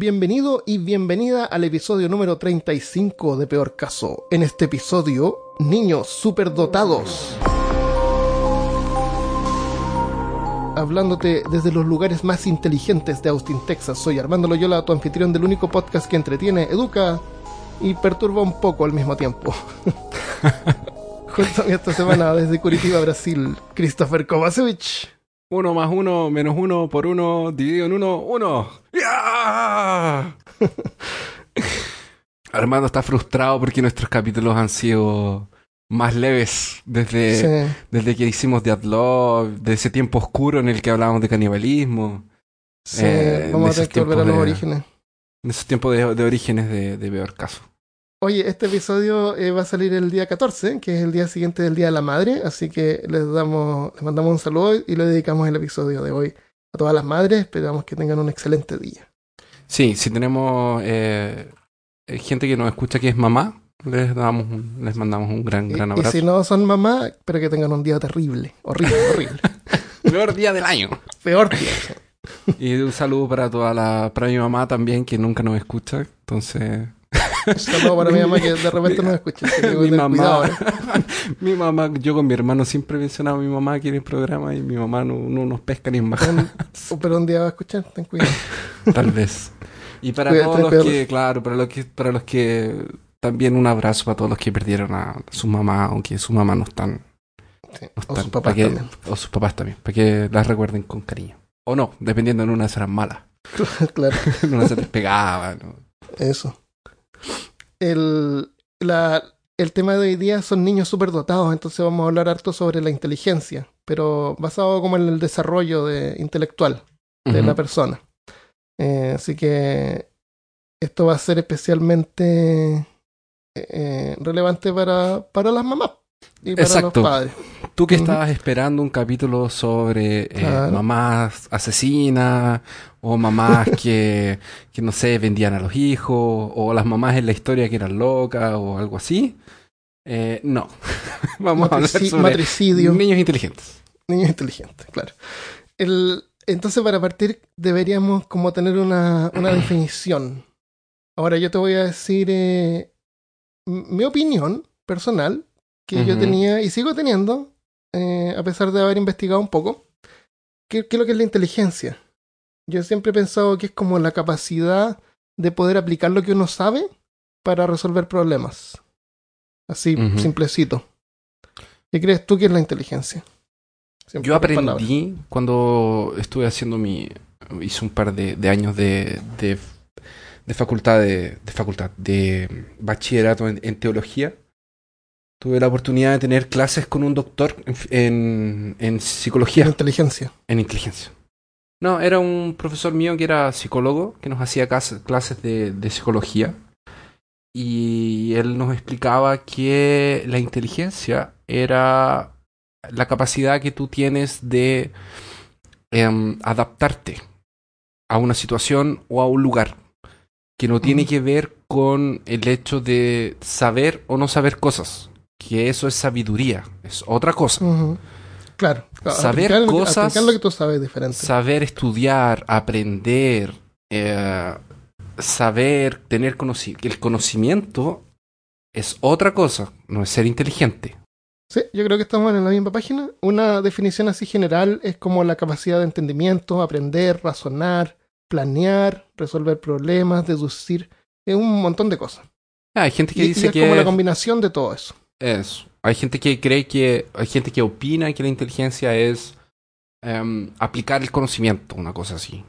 Bienvenido y bienvenida al episodio número 35 de Peor Caso. En este episodio, niños superdotados. Hablándote desde los lugares más inteligentes de Austin, Texas. Soy Armando Loyola, tu anfitrión del único podcast que entretiene, educa y perturba un poco al mismo tiempo. Junto a mí esta semana desde Curitiba, Brasil, Christopher Kovacevic. Uno más uno menos uno por uno dividido en uno, uno. ¡Ya! Armando está frustrado porque nuestros capítulos han sido más leves desde, Sí. desde que hicimos Dead Love, de ese tiempo oscuro en el que hablábamos de canibalismo, Sí, Eh, vamos a de tener que volver a los de- orígenes. en esos tiempos de, de orígenes de, de peor caso. Oye, este episodio eh, va a salir el día 14, que es el día siguiente del Día de la Madre, así que les damos, les mandamos un saludo y le dedicamos el episodio de hoy a todas las madres. Esperamos que tengan un excelente día. Sí, si tenemos eh, eh, gente que nos escucha que es mamá, les damos un- les mandamos un gran, Y, gran y abrazo. si no son mamá, espero que tengan un día terrible, horrible, horrible. Peor día del año. Peor día. Y un saludo para toda la, para mi mamá también, que nunca nos escucha. Entonces, Un saludo para mi mamá que de repente nos escucha. mi mamá, eh. mi mamá, yo con mi hermano siempre mencionaba a mi mamá aquí en el programa y mi mamá no, no nos pesca ni en baja, pero un día va a escuchar, ten cuidado. tal vez. Y para Cuídate, todos los cuídate. que, claro, para los que, para los que, también un abrazo para todos los que perdieron a su mamá, aunque su mamá no están, Sí, no O están, sus papás que- también. o sus papás también, para que las recuerden con cariño. O no, dependiendo en una serán malas, claro. en una se les pegaba, ¿no? Eso. El, la, el tema de hoy día son niños superdotados, entonces vamos a hablar harto sobre la inteligencia, pero basado como en el desarrollo de, intelectual de la persona. Eh, así que esto va a ser especialmente eh, relevante para, para las mamás y para Exacto. los padres. Tú que estabas esperando un capítulo sobre eh, Claro. mamás asesinas o mamás que, que, no sé, vendían a los hijos o las mamás en la historia que eran locas o algo así. eh, no. Vamos a hablar sobre matricidio. niños inteligentes. Niños inteligentes, claro. El, entonces, para partir, deberíamos como tener una, una definición. Ahora, yo te voy a decir eh, mi opinión personal, que yo tenía y sigo teniendo, eh, a pesar de haber investigado un poco. ¿Qué, es lo que es la inteligencia? Yo siempre he pensado que es como la capacidad de poder aplicar lo que uno sabe para resolver problemas. Así, Ujú. simplecito. ¿Qué crees tú que es la inteligencia? Siempre Yo aprendí cuando estuve haciendo mi... Hice un par de, de años de, de, de facultad, de, de facultad, de bachillerato en, en teología. Tuve la oportunidad de tener clases con un doctor en, en, en psicología, inteligencia. en inteligencia. No, era un profesor mío que era psicólogo, que nos hacía clases de, de psicología. Y él nos explicaba que la inteligencia era la capacidad que tú tienes de em, adaptarte a una situación o a un lugar. Que no tiene que ver con el hecho de saber o no saber cosas. Que eso es sabiduría, es otra cosa. Claro. claro, Saber aplicar- cosas- aplicar lo que tú sabes es diferente. Saber estudiar, aprender, eh, saber, tener conocimiento. El conocimiento es otra cosa, no es ser inteligente. Sí, yo creo que estamos en la misma página. Una definición así general es como la capacidad de entendimiento, aprender, razonar, planear, resolver problemas, deducir. Es un montón de cosas. Ah, hay gente que Y- y dice es que como la es- combinación de todo eso. Eso. Hay gente que cree que, hay gente que opina que la inteligencia es em, aplicar el conocimiento, una cosa así.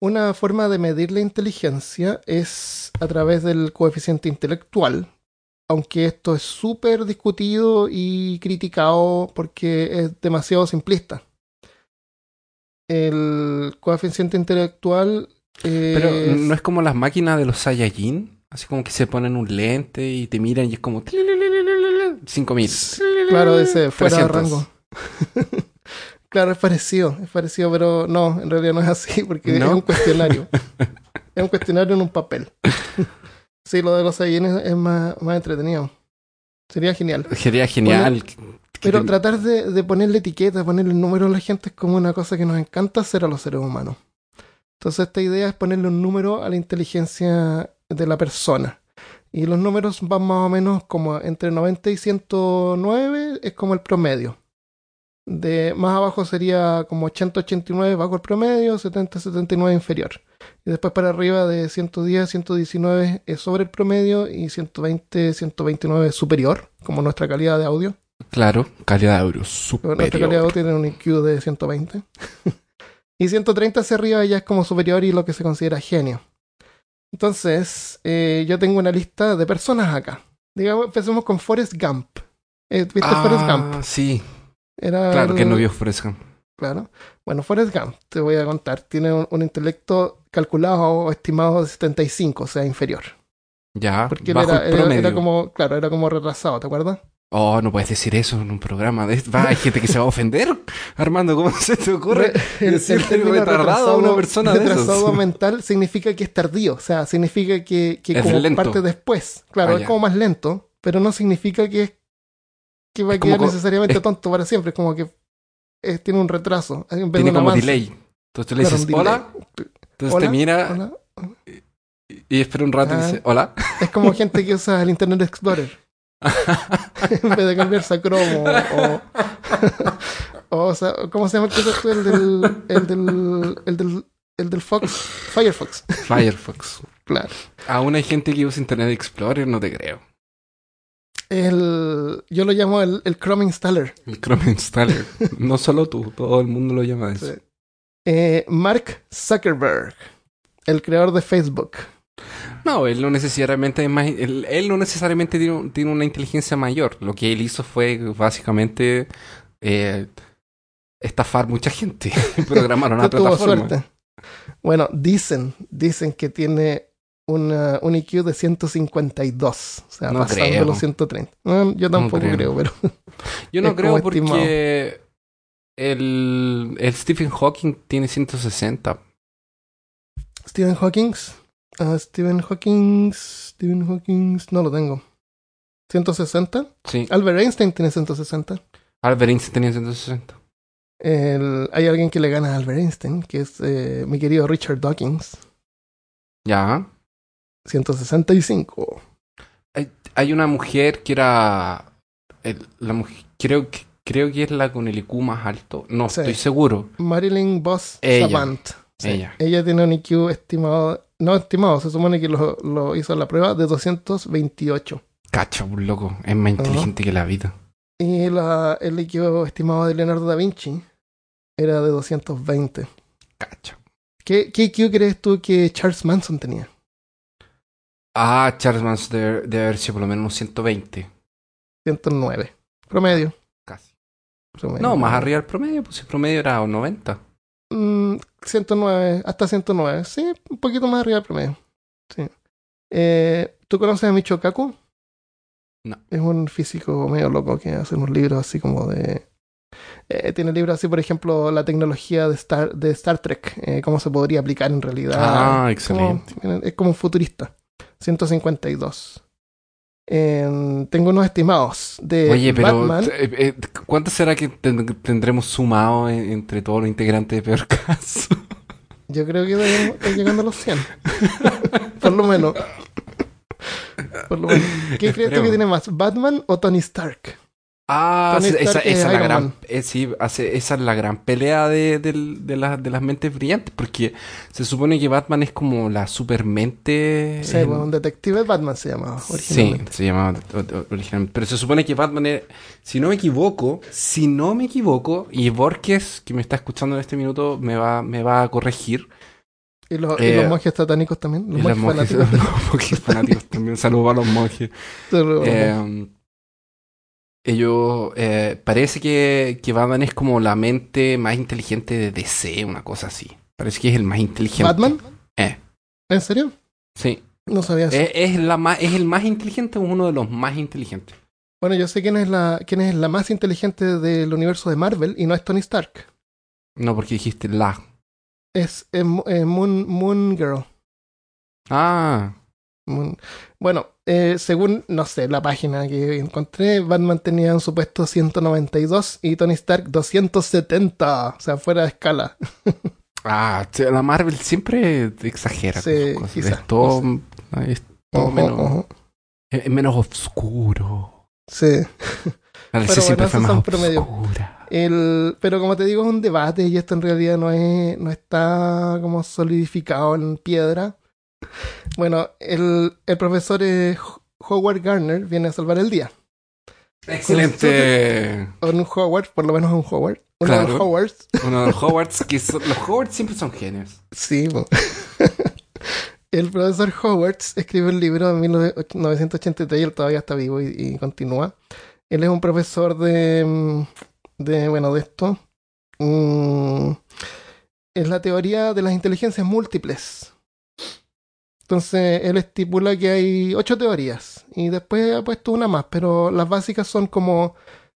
Una forma de medir la inteligencia es a través del coeficiente intelectual, aunque esto es súper discutido y criticado porque es demasiado simplista. El coeficiente intelectual... Pero no es como las máquinas de los Saiyajin, así como que se ponen un lente y te miran y es como 5000. Claro, ese fuera de 300. rango. claro, es parecido, es parecido, pero no, en realidad no es así, porque ¿No? es un cuestionario. es un cuestionario en un papel. sí, lo de los Saiyajines es más, más entretenido. Sería genial. Sería genial. Pero te- tratar de, de ponerle etiqueta, ponerle el número a la gente es como una cosa que nos encanta hacer a los seres humanos. Entonces esta idea es ponerle un número a la inteligencia de la persona. Y los números van más o menos como entre 90 y 109 es como el promedio. De más abajo sería como 80-89 bajo el promedio, 70-79 inferior. Y después para arriba de 110-119 es sobre el promedio y 120-129 superior, como nuestra calidad de audio. Claro, calidad de audio Nuestra calidad de superior. audio tiene un IQ de 120. y 130 hacia arriba ya es como superior y lo que se considera genio. Entonces, eh, yo tengo una lista de personas acá. Digamos, empecemos con Forrest Gump. Eh, ¿Viste Forrest Gump? Ah, sí. Era Claro que el- no vio Forrest Gump. Claro. Bueno, Forrest Gump, te voy a contar, tiene un, un intelecto calculado o estimado de 75, o sea, inferior. Ya, Porque él era, el era- promedio. era como, claro, era como retrasado, ¿te acuerdas? Oh, no puedes decir eso en un programa. De... Va, hay gente que se va a ofender. Armando, ¿cómo se te ocurre? Re- el, decirle el retardado a una persona de esos? mental significa que es tardío, o sea, significa que, que Es como lento. parte después. Claro, Ah, es como más lento, pero no significa que, es- que va a Es quedar necesariamente es- tonto para siempre, es como que tiene un retraso. en vez de Tiene como avance. delay. Entonces tú le dices, hola. Entonces Hola, te mira hola. y espera un rato y Ah. dice, hola. Es como gente que usa el Internet Explorer. En vez de cambiarse a Chrome o, o, o sea, ¿cómo se llama el el del el del el del el del Fox Firefox Firefox. claro Aún hay gente que usa Internet Explorer, no te creo. el yo lo llamo el, el Chrome Installer El Chrome Installer. no solo tú, todo el mundo lo llama eso. Sí. Eh, Mark Zuckerberg el creador de Facebook No, él no necesariamente él, él no necesariamente tiene, un- tiene una inteligencia mayor. Lo que él hizo fue básicamente eh, estafar mucha gente. Programaron una tuvo plataforma. bueno dicen dicen que tiene una, un IQ de 152 o sea No pasando creo. los 130 No, yo tampoco creo. creo pero Yo no creo porque el, el Stephen Hawking tiene 160. Stephen Hawking. Ah, Stephen Hawking. Stephen Hawking. No lo tengo. 160. Sí. Albert Einstein tiene 160. Albert Einstein tenía 160. El- hay alguien que le gana a Albert Einstein, que es eh, mi querido Richard Dawkins. Ya. 165. Hay, hay una mujer que era. el- la mujer, creo, que, creo que es la con el IQ más alto. No, Sí. estoy seguro. Marilyn Boss Ella. Savant. Sí. Ella. Ella tiene un IQ estimado. No estimado, se supone que lo, lo hizo la prueba de 228. Cacha, un loco. Es más inteligente que la vida. Y la, el IQ estimado de Leonardo da Vinci era de 220. Cacha. ¿Qué, qué IQ crees tú que Charles Manson tenía? Ah, Charles Manson debe, debe haber sido por lo menos unos 120. 109. Promedio. Casi. promedio. No, más arriba del promedio, pues el promedio era 90. Mm, 109, hasta 109. Sí, un poquito más arriba del promedio. Sí. Eh, ¿Tú conoces a Michio Kaku? No. Es un físico medio loco que hace unos libros así como de... eh, tiene libros así, por ejemplo, la tecnología de Star, de Star Trek, eh, cómo se podría aplicar en realidad. Ah, Como- excelente. es como un futurista. 152. Eh, tengo unos estimados de Oye, pero Batman. eh, eh, ¿cuánto será que ten- tendremos sumado en- entre todos los integrantes de Peor Caso? Yo creo que estar llegando a los 100. Por lo menos. Por lo menos. ¿Qué crees tú que tiene más? ¿Batman o Tony Stark? Ah, sí, esa, es esa es la gran, eh, sí, hace- esa es la gran pelea de, del- de, la- de las mentes brillantes, porque se supone que Batman es como la supermente. Sí, en- bueno, un detective Batman se llamaba Sí, originalmente. se llamaba originalmente. Pero se supone que Batman es, si no me equivoco, si no me equivoco, y Borges, que me está escuchando en este minuto, me va, me va a corregir. ¿Y, los, y Eh, los monjes satánicos también. Los Y los monjes monjes, fanáticos. los monjes fanáticos también. Saludos a los monjes. Pero- Eh, ellos, eh, parece que, que Batman es como la mente más inteligente de DC, una cosa así. Parece que es el más inteligente. ¿Batman? Eh, ¿En serio? sí. No sabía eso. Es, es la más, es el más inteligente o uno de los más inteligentes. Bueno, yo sé quién es, la, quién es la más inteligente del universo de Marvel y no es Tony Stark. No, porque dijiste la. Es eh, eh, Moon, Moon Girl. Ah, Moon- Bueno, eh, según, no sé, la página que encontré, Batman tenía un supuesto 192 y Tony Stark 270. O sea, fuera de escala. Ah, la Marvel siempre exagera Sí, con es todo, no es todo Ojo, menos, ojo. es menos oscuro. Sí. Pero bueno, fue más son promedio. El, pero como te digo, es un debate y esto en realidad no es, no está como solidificado en piedra. Bueno, el, el profesor eh, Howard Garner viene a salvar el día. Excelente. Un Howard, por lo menos un Howard. Uno de los Claro. Howards. Uno de los Howards, que son- los Howards siempre son genios. Sí. El profesor Howard escribió el libro en 1983 él todavía está vivo y, y continúa. Él es un profesor de, mm, de bueno, de esto. Mm, es la teoría de las inteligencias múltiples. Entonces, él estipula que hay ocho teorías y después ha puesto una más, pero las básicas son como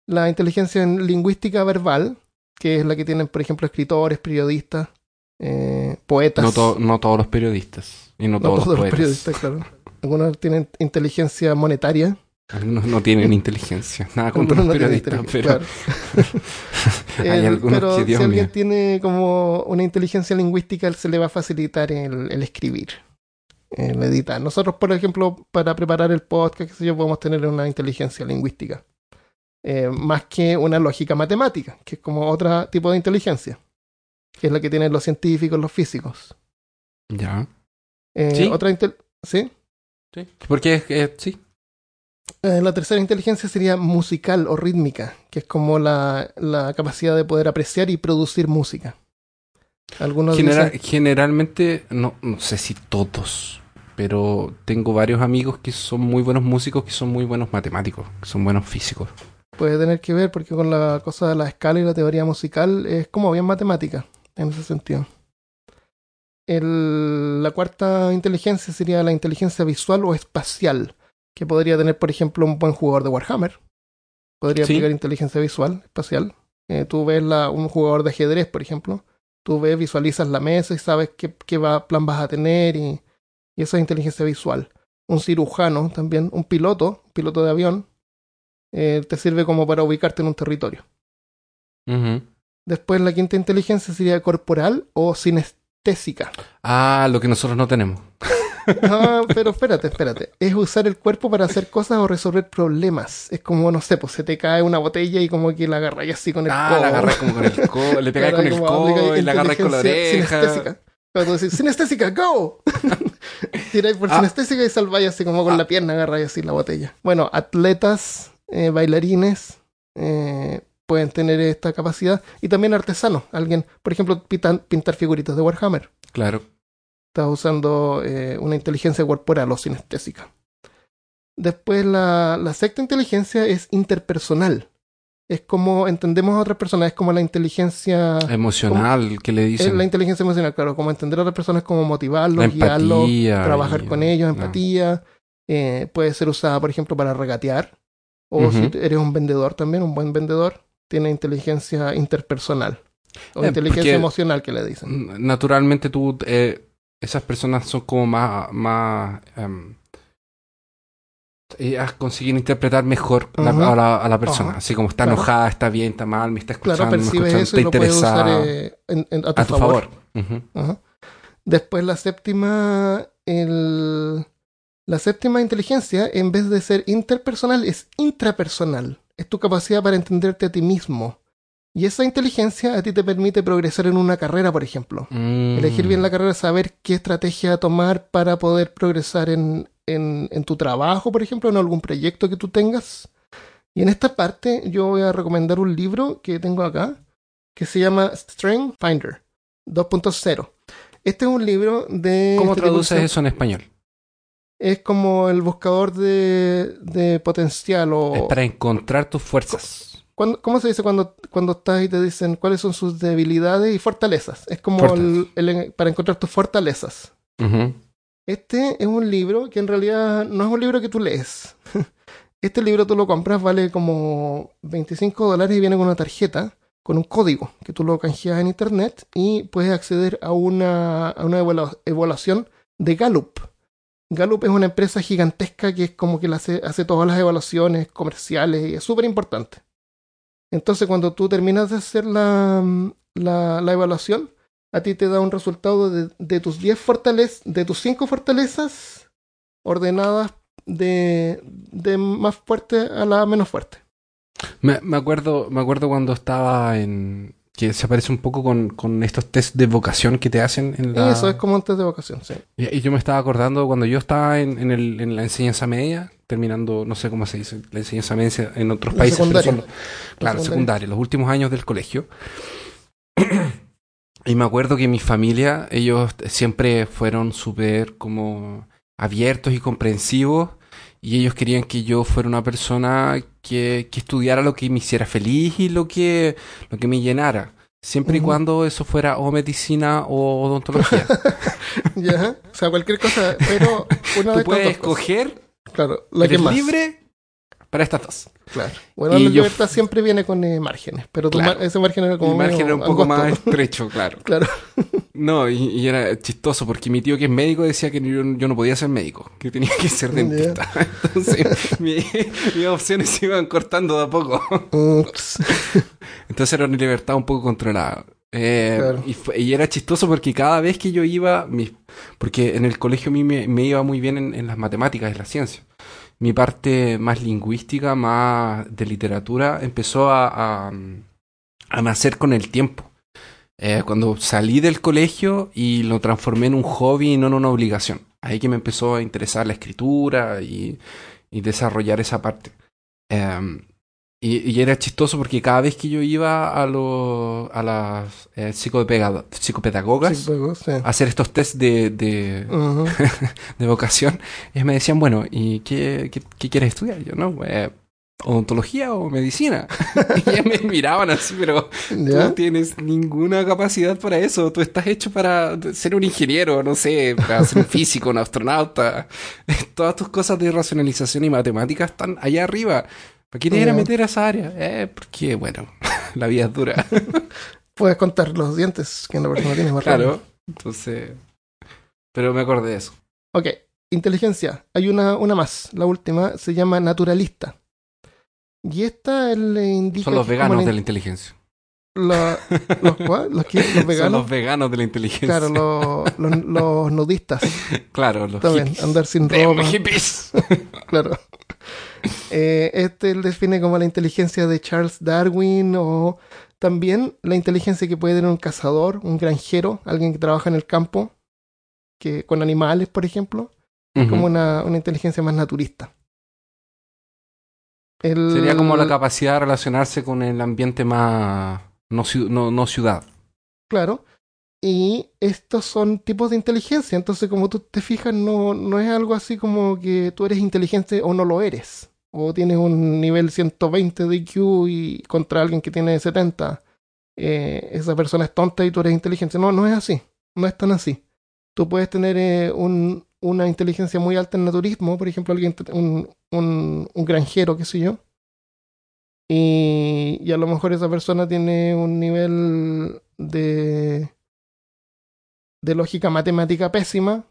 la inteligencia en lingüística verbal, que es la que tienen, por ejemplo, escritores, periodistas, eh, poetas. No, to- no todos los periodistas. Y no, No todos, todos los poetas. periodistas, claro. Algunos tienen inteligencia monetaria. Algunos no tienen inteligencia. Nada contra los no periodistas, pero claro. hay El- algunos pero que, Dios si alguien mío. tiene como una inteligencia lingüística, se le va a facilitar el, el escribir, el editar. Nosotros, por ejemplo, para preparar el podcast, qué sé yo, podemos tener una inteligencia lingüística. Eh, más que una lógica matemática, que es como otro tipo de inteligencia, que es la que tienen los científicos, los físicos. Ya. Eh, Sí. Otra ¿Sí? Sí. Porque es sí. Eh, la tercera inteligencia sería musical o rítmica, que es como la, la capacidad de poder apreciar y producir música. Algunos Genera- dicen, generalmente, no, no sé si todos, pero tengo varios amigos que son muy buenos músicos, que son muy buenos matemáticos, que son buenos físicos. puede tener que ver porque con la cosa de la escala y la teoría musical es como bien matemática en ese sentido. El- la cuarta inteligencia sería la inteligencia visual o espacial, que podría tener, por ejemplo, un buen jugador de Warhammer. Podría Sí. aplicar inteligencia visual, espacial. Eh, tú ves la, un jugador de ajedrez, por ejemplo. Tú ves, visualizas la mesa y sabes qué, qué va- plan vas a tener y, y eso es inteligencia visual. Un cirujano también, un piloto, un piloto de avión, eh, te sirve como para ubicarte en un territorio. Después la quinta inteligencia sería corporal o sinestésica. Ah, lo que nosotros no tenemos. Ah, pero espérate, espérate. Es usar el cuerpo para hacer cosas o resolver problemas. Es como, no sé, pues se te cae una botella y como que la agarras así con el Ah, codo. la agarras como con el codo, le pegáis con el codo y la agarras con la oreja. Sinestésica. Cuando tú decís, sinestésica, go. Tiráis por Ah. sinestésica y salváis así como con la pierna, agarráis así la botella. Bueno, atletas, eh, bailarines, eh, pueden tener esta capacidad. Y también artesanos. Alguien, por ejemplo, pintar figuritas de Warhammer. Claro. Estás usando eh, una inteligencia corporal o sinestésica. Después la, la sexta inteligencia es interpersonal. Es como entendemos a otras personas, es como la inteligencia... Emocional, que le Es dicen. la inteligencia emocional, claro, como entender a otras personas, como motivarlos, guiarlos, trabajar y- con ellos, no. empatía. Eh, puede ser usada, por ejemplo, para regatear. O si eres un vendedor también, un buen vendedor, tiene inteligencia interpersonal. O Eh, inteligencia emocional que le dicen. Naturalmente tú, eh, esas personas son como más, más, em, ellas consiguen interpretar mejor la- a, la, a la persona. Ajá. Así como está Claro. enojada, está bien, está mal, me está escuchando, Claro, me percibes y está lo puedes usar interesada. eh, a tu, a tu favor. favor. Ujú. Ajá. Después la séptima, el, la séptima inteligencia, en vez de ser interpersonal, es intrapersonal. Es tu capacidad para entenderte a ti mismo. Y esa inteligencia a ti te permite progresar en una carrera, por ejemplo. Mm. Elegir bien la carrera, saber qué estrategia tomar para poder progresar en, en, en tu trabajo, por ejemplo, en algún proyecto que tú tengas. Y en esta parte yo voy a recomendar un libro que tengo acá, que se llama Strength Finder 2.0. Este es un libro de... ¿Cómo este traduces eso en español? Es como el buscador de, de potencial o... Es para encontrar tus fuerzas. ¿Cuándo- ¿Cómo se dice cuando, cuando estás y te dicen cuáles son sus debilidades y fortalezas? Es como el- el- para encontrar tus fortalezas. Ujú. Este es un libro que en realidad no es un libro que tú lees. Este libro tú lo compras, vale como 25 dólares y viene con una tarjeta, con un código que tú lo canjeas en internet y puedes acceder a una, a una evalua- evaluación de Gallup. Gallup es una empresa gigantesca que es como que hace, hace todas las evaluaciones comerciales y es súper importante. Entonces cuando tú terminas de hacer la, la, la evaluación, a ti te da un resultado de, de tus 10 fortalezas, de tus 5 fortalezas ordenadas de, de más fuerte a la menos fuerte. Me, me acuerdo, me acuerdo cuando estaba en. que se parece un poco con, con estos test de vocación que te hacen en la. Eso es como un test de vocación, sí. Y, y yo me estaba acordando cuando yo estaba en, en, el, en la enseñanza media, terminando, no sé cómo se dice, la enseñanza media en otros La países. pero son claro, secundaria. secundaria, los últimos años del colegio. y me acuerdo que mi familia, ellos siempre fueron súper como abiertos y comprensivos. Y ellos querían que yo fuera una persona que, que estudiara lo que me hiciera feliz y lo que, lo que me llenara. Siempre y cuando eso fuera o medicina o odontología. Ya, o sea, cualquier cosa, pero una Tú de puedes escoger, Claro, la que más. libre para estas dos. Claro. Bueno, Y la yo- libertad siempre viene con eh, márgenes, pero tu Claro. mar- ese margen era como Mi margen era un poco angosto. más estrecho, claro. Claro. No, y, y era chistoso porque mi tío que es médico decía que yo, yo no podía ser médico, que tenía que ser dentista. Entonces mi- mis opciones se iban cortando de a poco. Ups. Entonces era una libertad un poco controlada. Eh, Claro. y, fue- y era chistoso porque cada vez que yo iba, mi- porque en el colegio a mí me, me iba muy bien en, en las matemáticas, en la ciencia. Mi parte más lingüística, más de literatura, empezó a, nacer con el tiempo. Eh, cuando salí del colegio y lo transformé en un hobby y no en una obligación. Ahí que me empezó a interesar la escritura y, y desarrollar esa parte. Em, y, y era chistoso porque cada vez que yo iba a, lo- a las eh, psicopedagogas Sí, a hacer estos test de, de, de vocación, ellos me decían, bueno, ¿y qué, qué, qué quieres estudiar? Y yo, no, eh, odontología o medicina. y ellos me miraban así, pero tú no ¿Ya? tienes ninguna capacidad para eso. Tú estás hecho para ser un ingeniero, no sé, para ser un físico, un astronauta. Todas tus cosas de racionalización y matemáticas están allá arriba. ¿Para qué te ir a meter a esa área? Eh, porque, bueno, la vida es dura. Puedes contar los dientes que la persona tiene más claro. Entonces. Pero me acordé de eso. Ok, inteligencia. Hay una, una más, la última, se llama naturalista. Y esta le indica. Son los veganos de la inteligencia. la- ¿Los cuál? ¿Los qué? ¿Los Son veganos? los veganos de la inteligencia. Claro, los, los, los nudistas Claro, los también, hippies. andar sin Damn, ropa. hippies. Claro. Eh, este él define como la inteligencia de Charles Darwin o también la inteligencia que puede tener un cazador, un granjero, alguien que trabaja en el campo, que con animales, por ejemplo, Ujú. como una, una inteligencia más naturista. El- Sería como la capacidad de relacionarse con el ambiente más. No, no, no ciudad. Claro. Y estos son tipos de inteligencia. Entonces, como tú te fijas, no, no es algo así como que tú eres inteligente o no lo eres. O tienes un nivel 120 de IQ y contra alguien que tiene 70. eh, esa persona es tonta y tú eres inteligente. No, no es así. No es tan así. Tú puedes tener eh, un- una inteligencia muy alta en naturismo. Por ejemplo, alguien, un, un granjero, qué sé yo. Y, y a lo mejor esa persona tiene un nivel de, de lógica matemática pésima,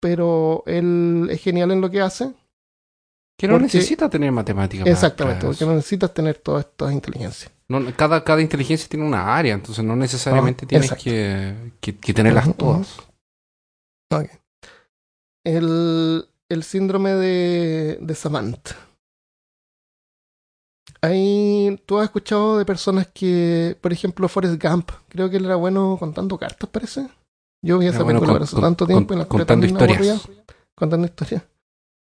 pero él es genial en lo que hace. Que no Porque- necesita tener matemáticas. Exactamente, porque no necesitas tener todas estas inteligencias. No, cada, cada inteligencia tiene una área, entonces no necesariamente Ah, tienes que, que, que tenerlas todas. El, el síndrome de, de Savant. Ahí tú has escuchado de personas que, por ejemplo, Forrest Gump, creo que él era bueno contando cartas, parece. Yo vi esa bueno película con- hace con- tanto con- tiempo y la contando tan historias. aburrida. Contando historias.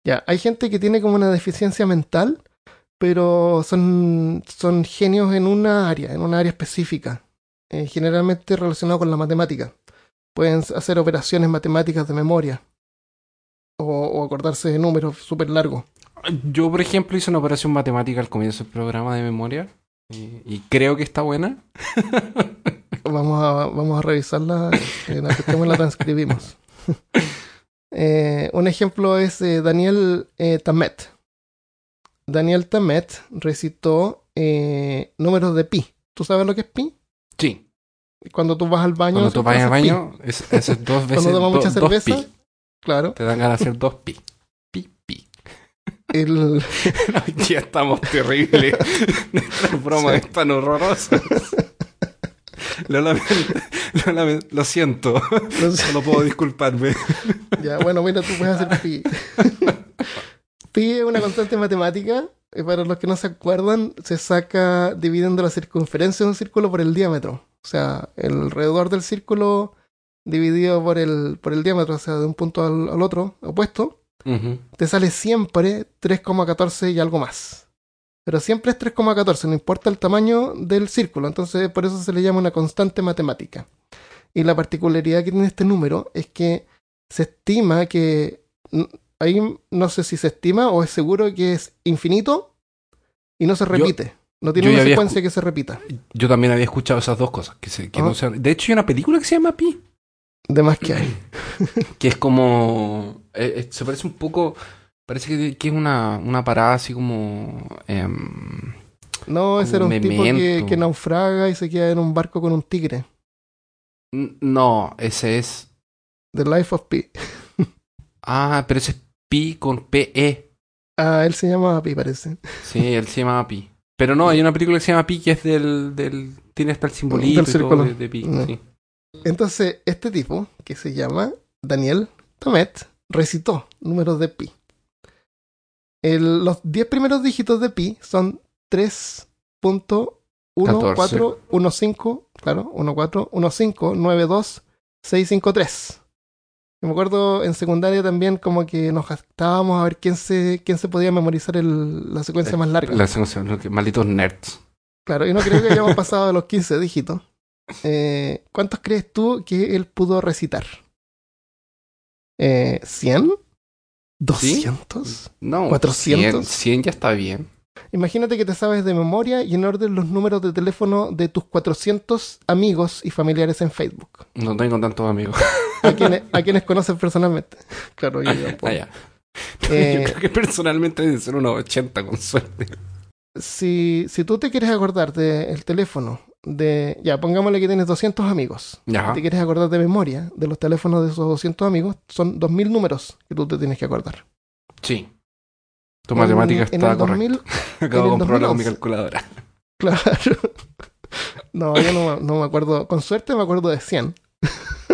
Ya, hay gente que tiene como una deficiencia mental, pero son, son genios en una área, en una área específica, eh, generalmente relacionado con la matemática. Pueden hacer operaciones matemáticas de memoria o, o acordarse de números súper largos. Yo, por ejemplo, hice una operación matemática al comienzo del programa de memoria y, y creo que está buena. Vamos a, vamos a revisarla, eh, la la transcribimos. Eh, un ejemplo es eh, Daniel eh, Tammet. Daniel Tammet recitó eh, números de pi. ¿Tú sabes lo que es pi? Sí. Cuando tú vas al baño. Cuando tú vas al pi. baño, es, es dos veces Cuando tomas do- mucha cerveza. pi. Claro. Te dan ganas de hacer dos pi. Pi, pi. El, ya estamos terribles. Nuestras bromas Sí. están horrorosas. Lo, lamento, lo, lamento, lo siento. Solo puedo disculparme. Ya, bueno, mira, tú puedes hacer pi. pi es una constante matemática. y Para los que no se acuerdan, se saca dividiendo la circunferencia de un círculo por el diámetro. O sea, el alrededor del círculo dividido por el, por el diámetro, o sea, de un punto al, al otro, opuesto, te sale siempre 3,14 y algo más. Pero siempre es 3,14, no importa el tamaño del círculo. Entonces, por eso se le llama una constante matemática. Y la particularidad que tiene este número es que se estima que. Ahí no sé si se estima o es seguro que es infinito y no se repite. no tiene una secuencia que se repita. Yo también había escuchado esas dos cosas. Que se, que no se- de hecho, hay una película que se llama Pi. De más que hay. Que es como. eh, eh, se parece un poco. Parece que, que es una, una parada así como. em, No, ese era un tipo que, naufraga y se queda en un barco con un tigre. no, ese es. The Life of Pi. Ah, pero ese es Pi con PE. Ah, él se llama Pi, parece. Sí, él se llama Pi. Pero no, hay una película que se llama Pi que es del. del tiene hasta el círculo. de, de Pi. No. sí. Entonces, este tipo, que se llama Daniel Tomet, recitó números de pi. El- los 10 primeros dígitos de pi son 3.1415, claro, 141592653. Yo me acuerdo en secundaria también como que nos gastábamos a ver quién se, quién se podía memorizar el- la secuencia más larga. La secuencia, malditos nerds. Claro, y no creo que hayamos pasado de los 15 dígitos. Eh, ¿Cuántos crees tú que él pudo recitar? Eh, ¿100? ¿200? No, 400. 100, 100 ya está bien. Imagínate que te sabes de memoria y en orden los números de teléfono de tus 400 amigos y familiares en Facebook. No tengo tantos amigos. A quienes, a quienes conoces personalmente. Claro, yo, yo, Ah, ya. Eh, Yo creo que personalmente debe ser unos 80 con suerte. si, si tú te quieres acordar del teléfono de... Ya, pongámosle que tienes 200 amigos. Ya. Si te quieres acordar de memoria de los teléfonos de esos 200 amigos, son 2000 números que tú te tienes que acordar. Sí. Tu matemática En- en está el correcta. 2000, Acabo de comprobarla con mi 2011. calculadora. claro. No, yo no, no me acuerdo. Con suerte me acuerdo de 100.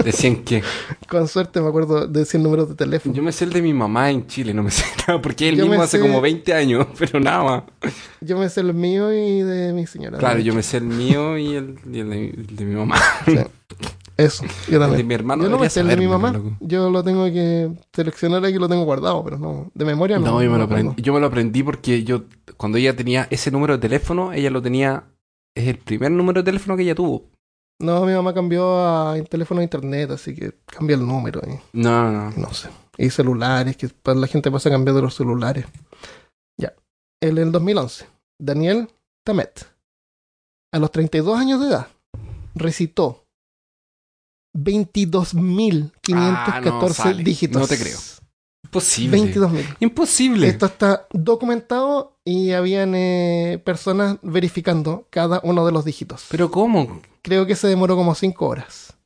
Decían que Con suerte me acuerdo de 100 números de teléfono. yo me sé el de mi mamá en Chile, no me sé nada, porque él Yo mismo hace sé- como 20 años, pero nada más. Yo me sé el mío y de mi señora. Claro, yo me sé el mío y el, y el de, el de mi mamá. Eso, yo El de también. mi hermano. yo no me sé el de mi mamá. loco. Yo lo tengo que seleccionar aquí, lo tengo guardado, pero no. De memoria no. No, yo me, lo aprendí, yo me lo aprendí porque yo, cuando ella tenía ese número de teléfono, ella lo tenía. Es el primer número de teléfono que ella tuvo. No, mi mamá cambió a teléfono de internet, así que cambié el número. y- No, no, no. sé. Y celulares, que la gente pasa de los celulares. Ya. En el 2011, Daniel Tamet, a los 32 años de edad, recitó 22.514 Ah, no, dígitos. No te creo. Imposible. 22.000. Imposible. Esto está documentado y habían eh, personas verificando cada uno de los dígitos. Pero ¿cómo? Creo que se demoró como 5 horas.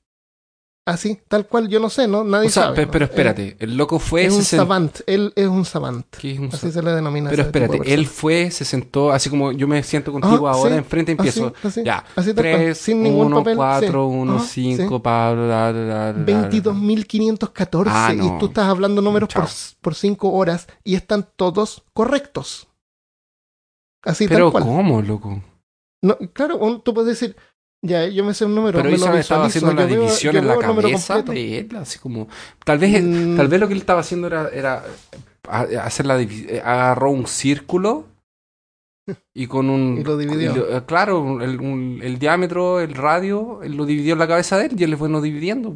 Así, tal cual, yo no sé, ¿no? Nadie O sea, sabe. pe- ¿no? pero Eh, espérate, el loco fue... es un 60 savant, él es un savant. ¿Qué es un Así sa- se le denomina. Pero de espérate, él fue, se sentó, así como yo me siento contigo Ah, ahora, sí. enfrente empiezo. Así, así, Ya, así tal cual, 3, sin ningún 1, papel. 4, sí. 1, Ajá, 5, sí. pa, bla, bla, bla, bla, bla. 22.514 Ah, no. y tú estás hablando números Chao. por, por 5 horas y están todos correctos. Así Pero tal cual. ¿cómo, loco? No, claro, un- tú puedes decir, ya, yo me sé un número, Pero me Isabel estaba haciendo la división en la cabeza de él, así como... Tal vez, Mm, tal vez lo que él estaba haciendo era, era hacer la división, agarró un círculo y con un... Y lo dividió. lo- eh, claro, el, un- el diámetro, el radio, él lo dividió en la cabeza de él y él le fue no dividiendo.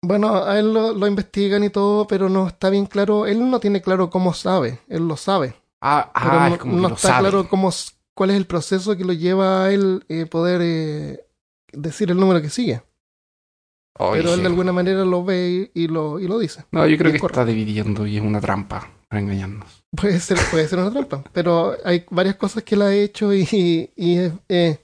Bueno, a él lo, lo investigan y todo, pero no está bien claro, él no tiene claro cómo sabe, él lo sabe. Ah, ah no, es como no que lo está sabe. claro cómo, cuál es el proceso que lo lleva a él eh, poder eh, decir el número que sigue. Pero él de alguna manera lo ve y, y lo, y lo dice. No, yo creo que está dividiendo y es una trampa para engañarnos. Puede ser, puede ser una trampa, pero hay varias cosas que él ha hecho y, y es, eh,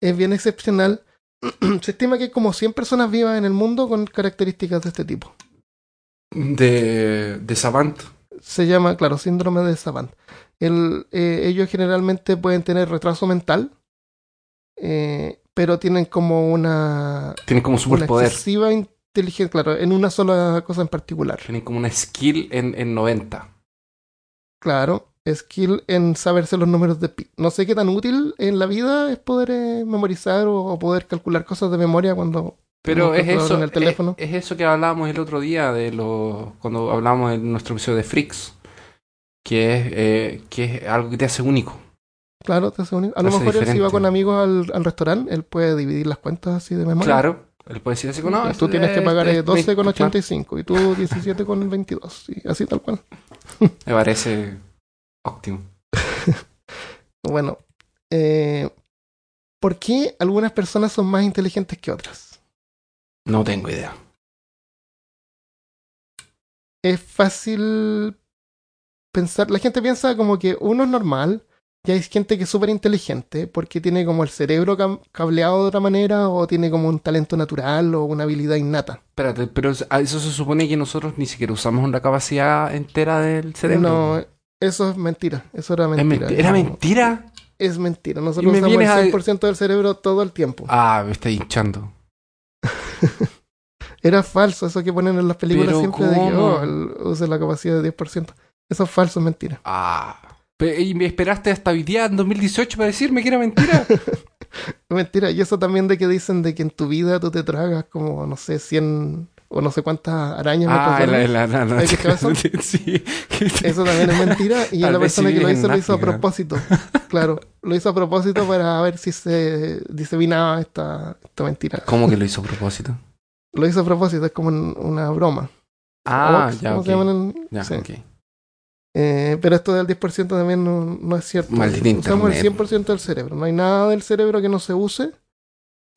es bien excepcional. Se estima que hay como 100 personas vivas en el mundo con características de este tipo. De, de Savant. Se llama, claro, síndrome de Savant. El, eh, ellos generalmente pueden tener retraso mental, eh, pero tienen como una, Tienen como una superpoder. excesiva inteligencia, claro, en una sola cosa en particular. Tienen como una skill en, en 90. Claro, skill en saberse los números de pi. No sé qué tan útil en la vida es poder eh, memorizar o, o poder calcular cosas de memoria cuando Pero es eso, en el teléfono. es, es eso que hablábamos el otro día de los cuando hablamos en nuestro episodio de Freaks, que es eh, que es algo que te hace único. Claro, te hace único. A lo mejor él si va con amigos al, al restaurante, él puede dividir las cuentas así de memoria. Claro, él puede decir así como, no, tú tienes que pagar eh, es 12 con 20, 85 y tú 17 con 22. Y así tal cual. Me parece óptimo. Bueno, eh, ¿por qué algunas personas son más inteligentes que otras? No tengo idea. Es fácil pensar, la gente piensa como que uno es normal y hay gente que es súper inteligente porque tiene como el cerebro cableado de otra manera o tiene como un talento natural o una habilidad innata. Espérate, pero a eso se supone que nosotros ni siquiera usamos la capacidad entera del cerebro. No, eso es mentira, eso era ¿Es mentira. menti- ¿Era mentira? Es mentira, nosotros usamos el vienes a- 100% del cerebro todo el tiempo. Ah, me está hinchando. Era falso eso que ponen en las películas Pero siempre de que ¿cómo? oh, el- use la capacidad de 10%. Eso es falso, es mentira. Ah. ¿Y me esperaste hasta hoy día, en 2018, para decirme que era mentira? Mentira. Y eso también de que dicen de que en tu vida tú te tragas como, no sé, 100 o no sé cuántas arañas. ah, la, la, la, la-. Sí. Eso también es mentira. Y la persona que lo hizo lo hizo a propósito. Claro, lo hizo a propósito para ver si se diseminaba esta, esta mentira. ¿Cómo que lo hizo a propósito? Lo hizo a propósito, es como un- una broma. Ah, Hoax, ya, ¿cómo ok. se llaman en- Ya, sí. ok. Eh, pero esto del 10% también no, no es cierto. Usamos el internet. 100% del cerebro. No hay nada del cerebro que no se use.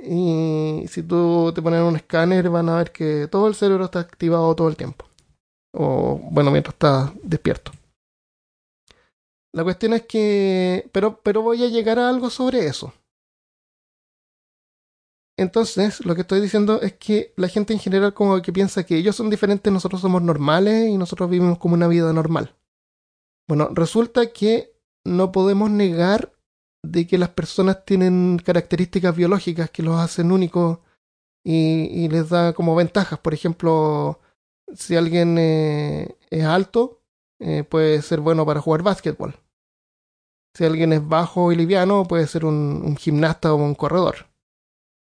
Y si tú te pones un escáner, van a ver que todo el cerebro está activado todo el tiempo. O, bueno, mientras estás despierto. La cuestión es que. Pero, pero voy a llegar a algo sobre eso. Entonces, lo que estoy diciendo es que la gente en general como que piensa que ellos son diferentes, nosotros somos normales y nosotros vivimos como una vida normal. Bueno, resulta que no podemos negar de que las personas tienen características biológicas que los hacen únicos y, les da como ventajas. Por ejemplo, si alguien eh, es alto, eh, puede ser bueno para jugar básquetbol. Si alguien es bajo y liviano, puede ser un gimnasta o un corredor.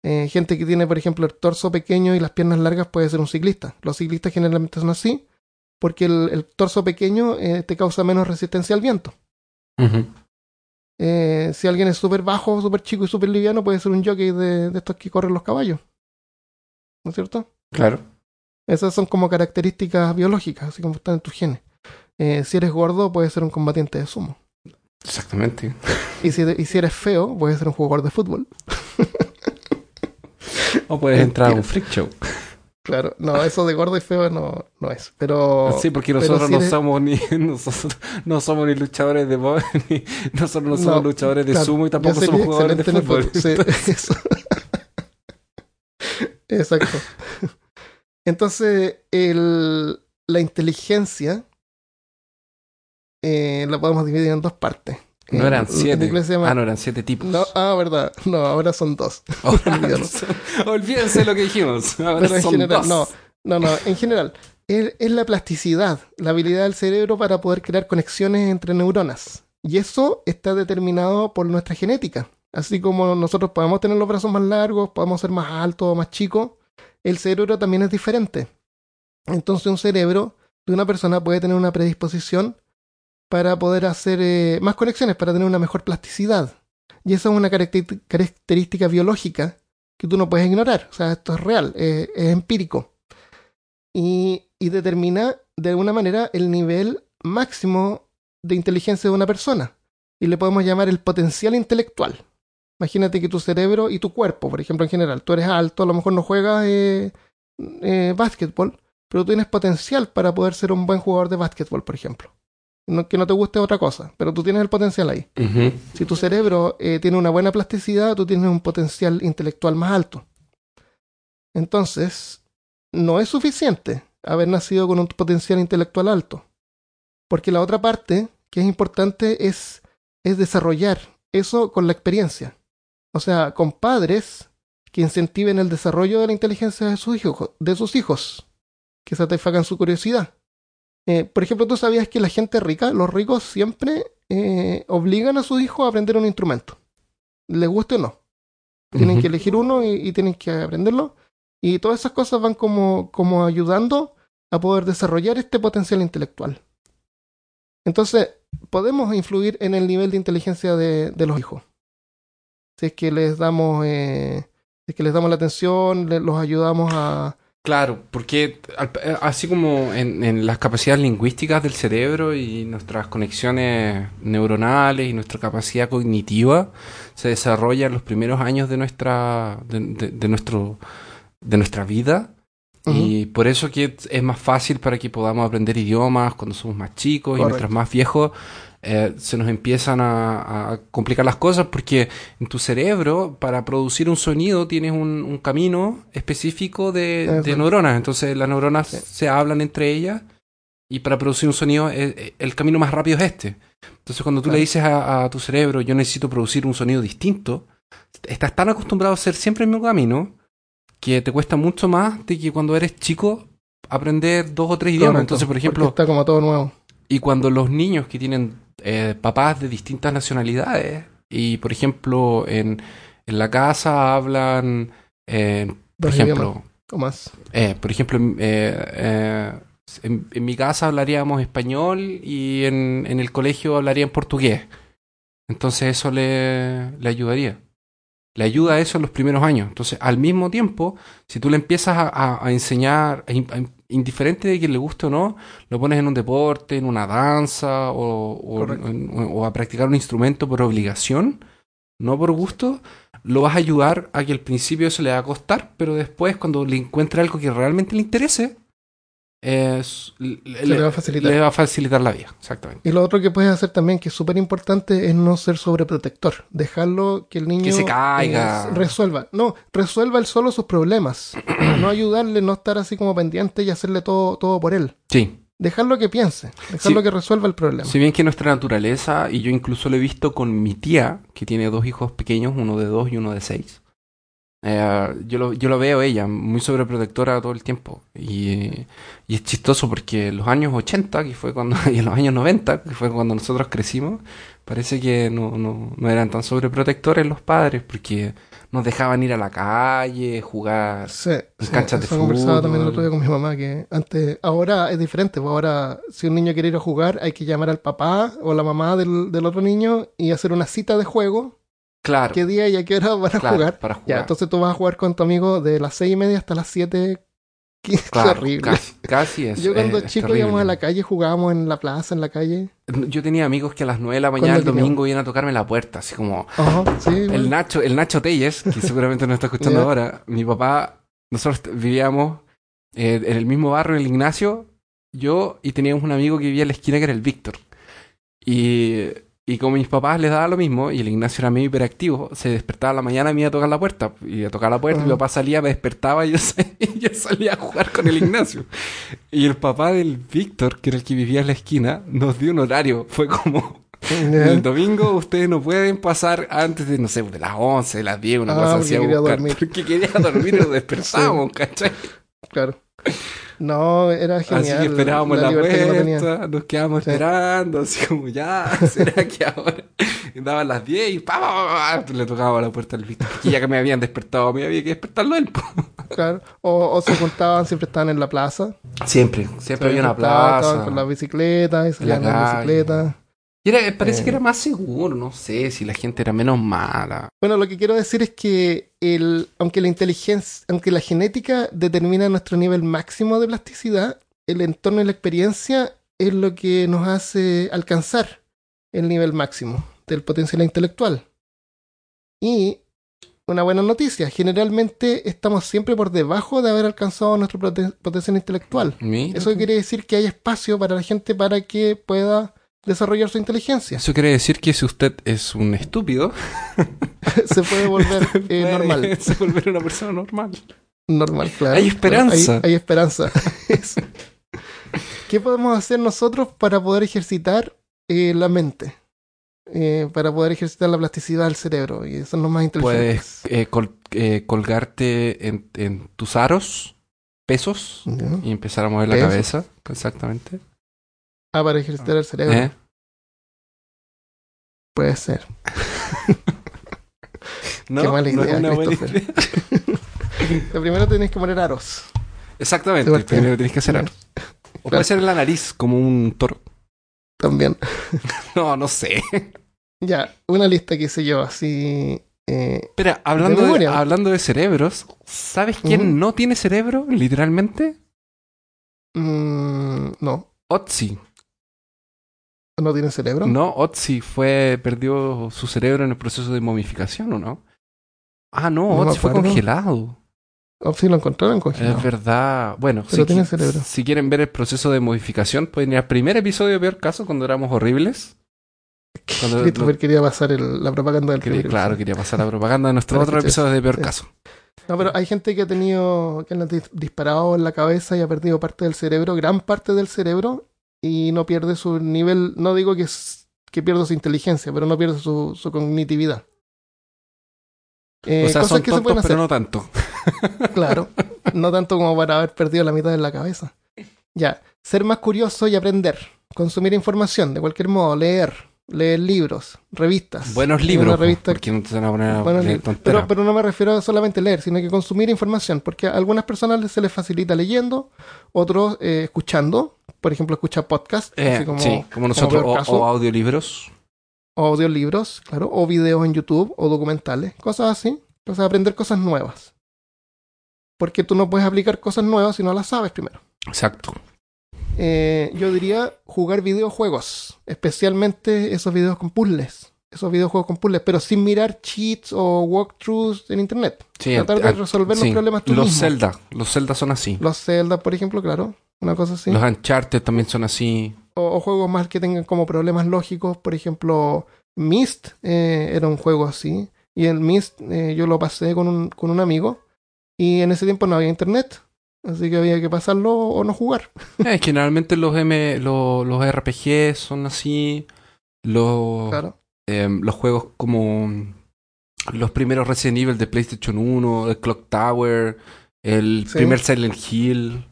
Eh, gente que tiene, por ejemplo, el torso pequeño y las piernas largas puede ser un ciclista. Los ciclistas generalmente son así porque el, el torso pequeño eh, te causa menos resistencia al viento. Eh, si alguien es súper bajo, súper chico y súper liviano, puede ser un jockey de, de estos que corren los caballos. ¿No es cierto? Claro. Esas son como características biológicas, así como están en tus genes. Eh, si eres gordo, puedes ser un combatiente de sumo. Exactamente. Y si, y si eres feo, puedes ser un jugador de fútbol. O puedes entrar a un freak show. Claro, no, eso de gordo y feo no, no es. Pero Sí, porque nosotros si no eres- somos ni nosotros no somos ni luchadores de box, ni nosotros no somos No, luchadores de claro, sumo y tampoco somos jugadores de fútbol. Sí, eso. Exacto. Entonces, el, la inteligencia eh, la podemos dividir en dos partes. No eran en siete. Ah, no, eran siete tipos. No, ah, verdad. No, ahora son dos. Olvídalo. son- Olvídense lo que dijimos. Ahora Pero son general, dos. no, no, no, en general. Es, es la plasticidad, la habilidad del cerebro para poder crear conexiones entre neuronas. Y eso está determinado por nuestra genética. Así como nosotros podemos tener los brazos más largos, podemos ser más altos o más chicos, el cerebro también es diferente. Entonces un cerebro de una persona puede tener una predisposición para poder hacer eh, más conexiones, para tener una mejor plasticidad. Y esa es una característica biológica que tú no puedes ignorar. O sea, esto es real, eh, es empírico. Y, y determina de alguna manera el nivel máximo de inteligencia de una persona. Y le podemos llamar el potencial intelectual. Imagínate que tu cerebro y tu cuerpo, por ejemplo, en general, tú eres alto, a lo mejor no juegas eh, eh, básquetbol, pero tú tienes potencial para poder ser un buen jugador de básquetbol, por ejemplo. No- que no te guste otra cosa, pero tú tienes el potencial ahí. Si tu cerebro eh, tiene una buena plasticidad, tú tienes un potencial intelectual más alto. Entonces, no es suficiente haber nacido con un potencial intelectual alto. Porque la otra parte que es importante es, es desarrollar eso con la experiencia. O sea, con padres que incentiven el desarrollo de la inteligencia de sus hijos, de sus hijos que satisfagan su curiosidad. Eh, por ejemplo, tú sabías que la gente rica, los ricos siempre eh, obligan a sus hijos a aprender un instrumento, les guste o no. Tienen que elegir uno y, y tienen que aprenderlo. Y todas esas cosas van como, como ayudando a poder desarrollar este potencial intelectual. Entonces, podemos influir en el nivel de inteligencia de, de los hijos. Si es que les damos, eh, si es que les damos la atención, los ayudamos a... Claro, porque eh, así como en, en las capacidades lingüísticas del cerebro y nuestras conexiones neuronales y nuestra capacidad cognitiva se desarrolla en los primeros años de nuestra de, de- de nuestro de nuestra vida. Y por eso que es más fácil para que podamos aprender idiomas cuando somos más chicos y mientras más viejos eh, se nos empiezan a, a complicar las cosas porque en tu cerebro para producir un sonido tienes un, un camino específico de, neuronas. Entonces las neuronas Sí. se hablan entre ellas y para producir un sonido eh, eh, el camino más rápido es este. Entonces cuando tú le dices a, a tu cerebro yo necesito producir un sonido distinto, estás tan acostumbrado a hacer siempre el mismo camino que te cuesta mucho más de que cuando eres chico aprender dos o tres idiomas. Correcto, Entonces, por ejemplo, Está como todo nuevo. y cuando los niños que tienen eh, papás de distintas nacionalidades y, por ejemplo, en, en la casa hablan, eh, por Dos ejemplo, más. eh, por ejemplo, en, eh, eh, en, mi casa hablaríamos español y en, en el colegio hablarían portugués. Entonces eso le, le ayudaría. Le ayuda a eso en los primeros años. Entonces, al mismo tiempo, si tú le empiezas a, a- a enseñar, a indiferente de que le guste o no, lo pones en un deporte, en una danza o, o- Correcto. en- o a practicar un instrumento por obligación, no por gusto, lo vas a ayudar a que al principio eso le va a costar, pero después cuando le encuentre algo que realmente le interese, es- le, va a facilitar. le va a facilitar la vida. Exactamente. Y lo otro que puedes hacer también, que es súper importante, es no ser sobreprotector. Dejarlo que el niño Que se caiga. eh, resuelva. No, resuelva él solo sus problemas. no ayudarle, no estar así como pendiente y hacerle todo, todo por él. Sí. Dejarlo que piense, dejarlo Sí. que resuelva el problema. Si bien que nuestra naturaleza, y yo incluso lo he visto con mi tía, que tiene dos hijos pequeños, uno de dos y uno de seis. Eh, yo, lo, yo lo veo ella, muy sobreprotectora todo el tiempo. Y, y es chistoso porque en los años 80, que fue cuando, y en los años 90, que fue cuando nosotros crecimos, parece que no, no, no eran tan sobreprotectores los padres, porque nos dejaban ir a la calle, jugar. Sí, sí, canchas de eso conversaba también el fútbol. otro día con mi mamá que antes, ahora es diferente, pues ahora si un niño quiere ir a jugar hay que llamar al papá o la mamá del, del otro niño y hacer una cita de juego, Claro, qué día y a qué hora van a claro, jugar. para jugar. Ya, entonces tú vas a jugar con tu amigo de las seis y media hasta las siete. Claro, horrible. Casi, casi es. Yo cuando es- es chico íbamos a la calle, jugábamos en la plaza, en la calle. Yo tenía amigos que a las 9 de la mañana el domingo iban a tocarme la puerta, así como sí. el bueno. Nacho, el Nacho Telles, que seguramente no está escuchando ahora. Mi papá, nosotros vivíamos eh, en el mismo barrio, el Ignacio, yo y teníamos un amigo que vivía en la esquina que era el Víctor. Y, y como mis papás les daba lo mismo, y el Ignacio era medio hiperactivo, se despertaba a la mañana y me iba a tocar la puerta. Y a tocar la puerta, y mi papá salía, me despertaba y yo, sa- y yo salía a jugar con el Ignacio. Y el papá del Víctor, que era el que vivía en la esquina, nos dio un horario. Fue como, el domingo ustedes no pueden pasar antes de, no sé, de las 11, de las 10, una Ah, cosa porque así a quería buscar. dormir. Porque quería dormir y nos despertábamos, ¿cachai? Claro. No, era genial. así que esperábamos la, que tenía. puerta, nos quedábamos Sí. esperando, así como ya, ¿será que ahora? Y daban las 10 y pa, pa, pa, pa, le tocaba la puerta al Víctor. Porque ya que me habían despertado, me había que despertarlo él. Claro. O, o se juntaban, siempre estaban en la plaza. Siempre, siempre había una estaban plaza. con las bicicletas y salían en calle. bicicleta. Y era- parece Eh. que era más seguro, no sé si la gente era menos mala. Bueno, lo que quiero decir es que el, aunque la inteligencia, aunque la genética determina nuestro nivel máximo de plasticidad, el entorno y la experiencia es lo que nos hace alcanzar el nivel máximo del potencial intelectual. Y una buena noticia, generalmente estamos siempre por debajo de haber alcanzado nuestro poten- potencial intelectual. Mira Eso quiere decir que hay espacio para la gente para que pueda desarrollar su inteligencia. Eso quiere decir que si usted es un estúpido, Se puede volver eh, puede normal. se volver una persona normal. Normal, claro. Hay esperanza. Hay, hay esperanza. Eso. ¿Qué podemos hacer nosotros para poder ejercitar eh, la mente? eh, para poder ejercitar la plasticidad del cerebro y son los más inteligentes. Puedes eh, col- eh, colgarte en, en tus aros, pesos, y empezar a mover la cabeza. Exactamente. Ah, para ejercitar el cerebro. ¿Eh? Puede ser. No, Qué mala no es idea, una buena Christopher. idea. Lo primero tenés que poner aros. Exactamente. Partida. Primero tienes que hacer algo. O puede ser en la nariz, como un toro. También. No, no sé. Ya, una lista que hice yo, así. eh, Espera, hablando de, hablando de cerebros, ¿sabes quién no tiene cerebro, literalmente? mm, no, Otzi. No tiene cerebro. No, Otzi fue, perdió su cerebro en el proceso de momificación, ¿o no? Ah, no, No Otzi fue congelado. O si lo encontraron congelado. Es verdad. Bueno, Pero si, tiene cerebro. si quieren ver el proceso de modificación, pueden ir al primer episodio de Peor Caso, cuando éramos horribles. Cuando Christopher lo- quería pasar el- la propaganda del Quería- claro, quería pasar la propaganda de nuestro otro episodio de Peor Sí. Caso. No, pero hay gente que ha tenido, que le han dis- disparado en la cabeza y ha perdido parte del cerebro, gran parte del cerebro, y no pierde su nivel, no digo que, que pierda su inteligencia, pero no pierde su, su cognitividad. Eh, o sea, cosas son que se pueden hacer, pero no tanto. claro, no tanto como para haber perdido la mitad de la cabeza. Ya, ser más curioso y aprender, consumir información de cualquier modo, leer, leer libros, revistas. Buenos libros, revista porque no te van a poner a pero, pero no me refiero a solamente leer, sino que consumir información, porque a algunas personas se les facilita leyendo, otros eh, escuchando, por ejemplo, escuchar podcast, Eh, así como, sí, como nosotros, o audiolibros. o audiolibros, claro, o videos en YouTube, o documentales, cosas así, o sea, aprender cosas nuevas. Porque tú no puedes aplicar cosas nuevas si no las sabes primero. Exacto. Eh, yo diría jugar videojuegos, especialmente esos videos con puzzles, esos videojuegos con puzzles, pero sin mirar cheats o walkthroughs en internet. Sí, Tratar de resolver sí. los problemas tú Los mismo. Zelda, los Zelda son así. Los Zelda, por ejemplo, claro, una cosa así. Los Uncharted también son así. O, o juegos más que tengan como problemas lógicos, por ejemplo, Myst eh, era un juego así. Y el Myst eh, yo lo pasé con un, con un amigo y en ese tiempo no había internet. Así que había que pasarlo o no jugar. Eh, generalmente los M, lo- los RPG son así. Los, Claro. em, los juegos como los primeros Resident Evil de PlayStation 1, el Clock Tower, el Sí. primer Silent Hill,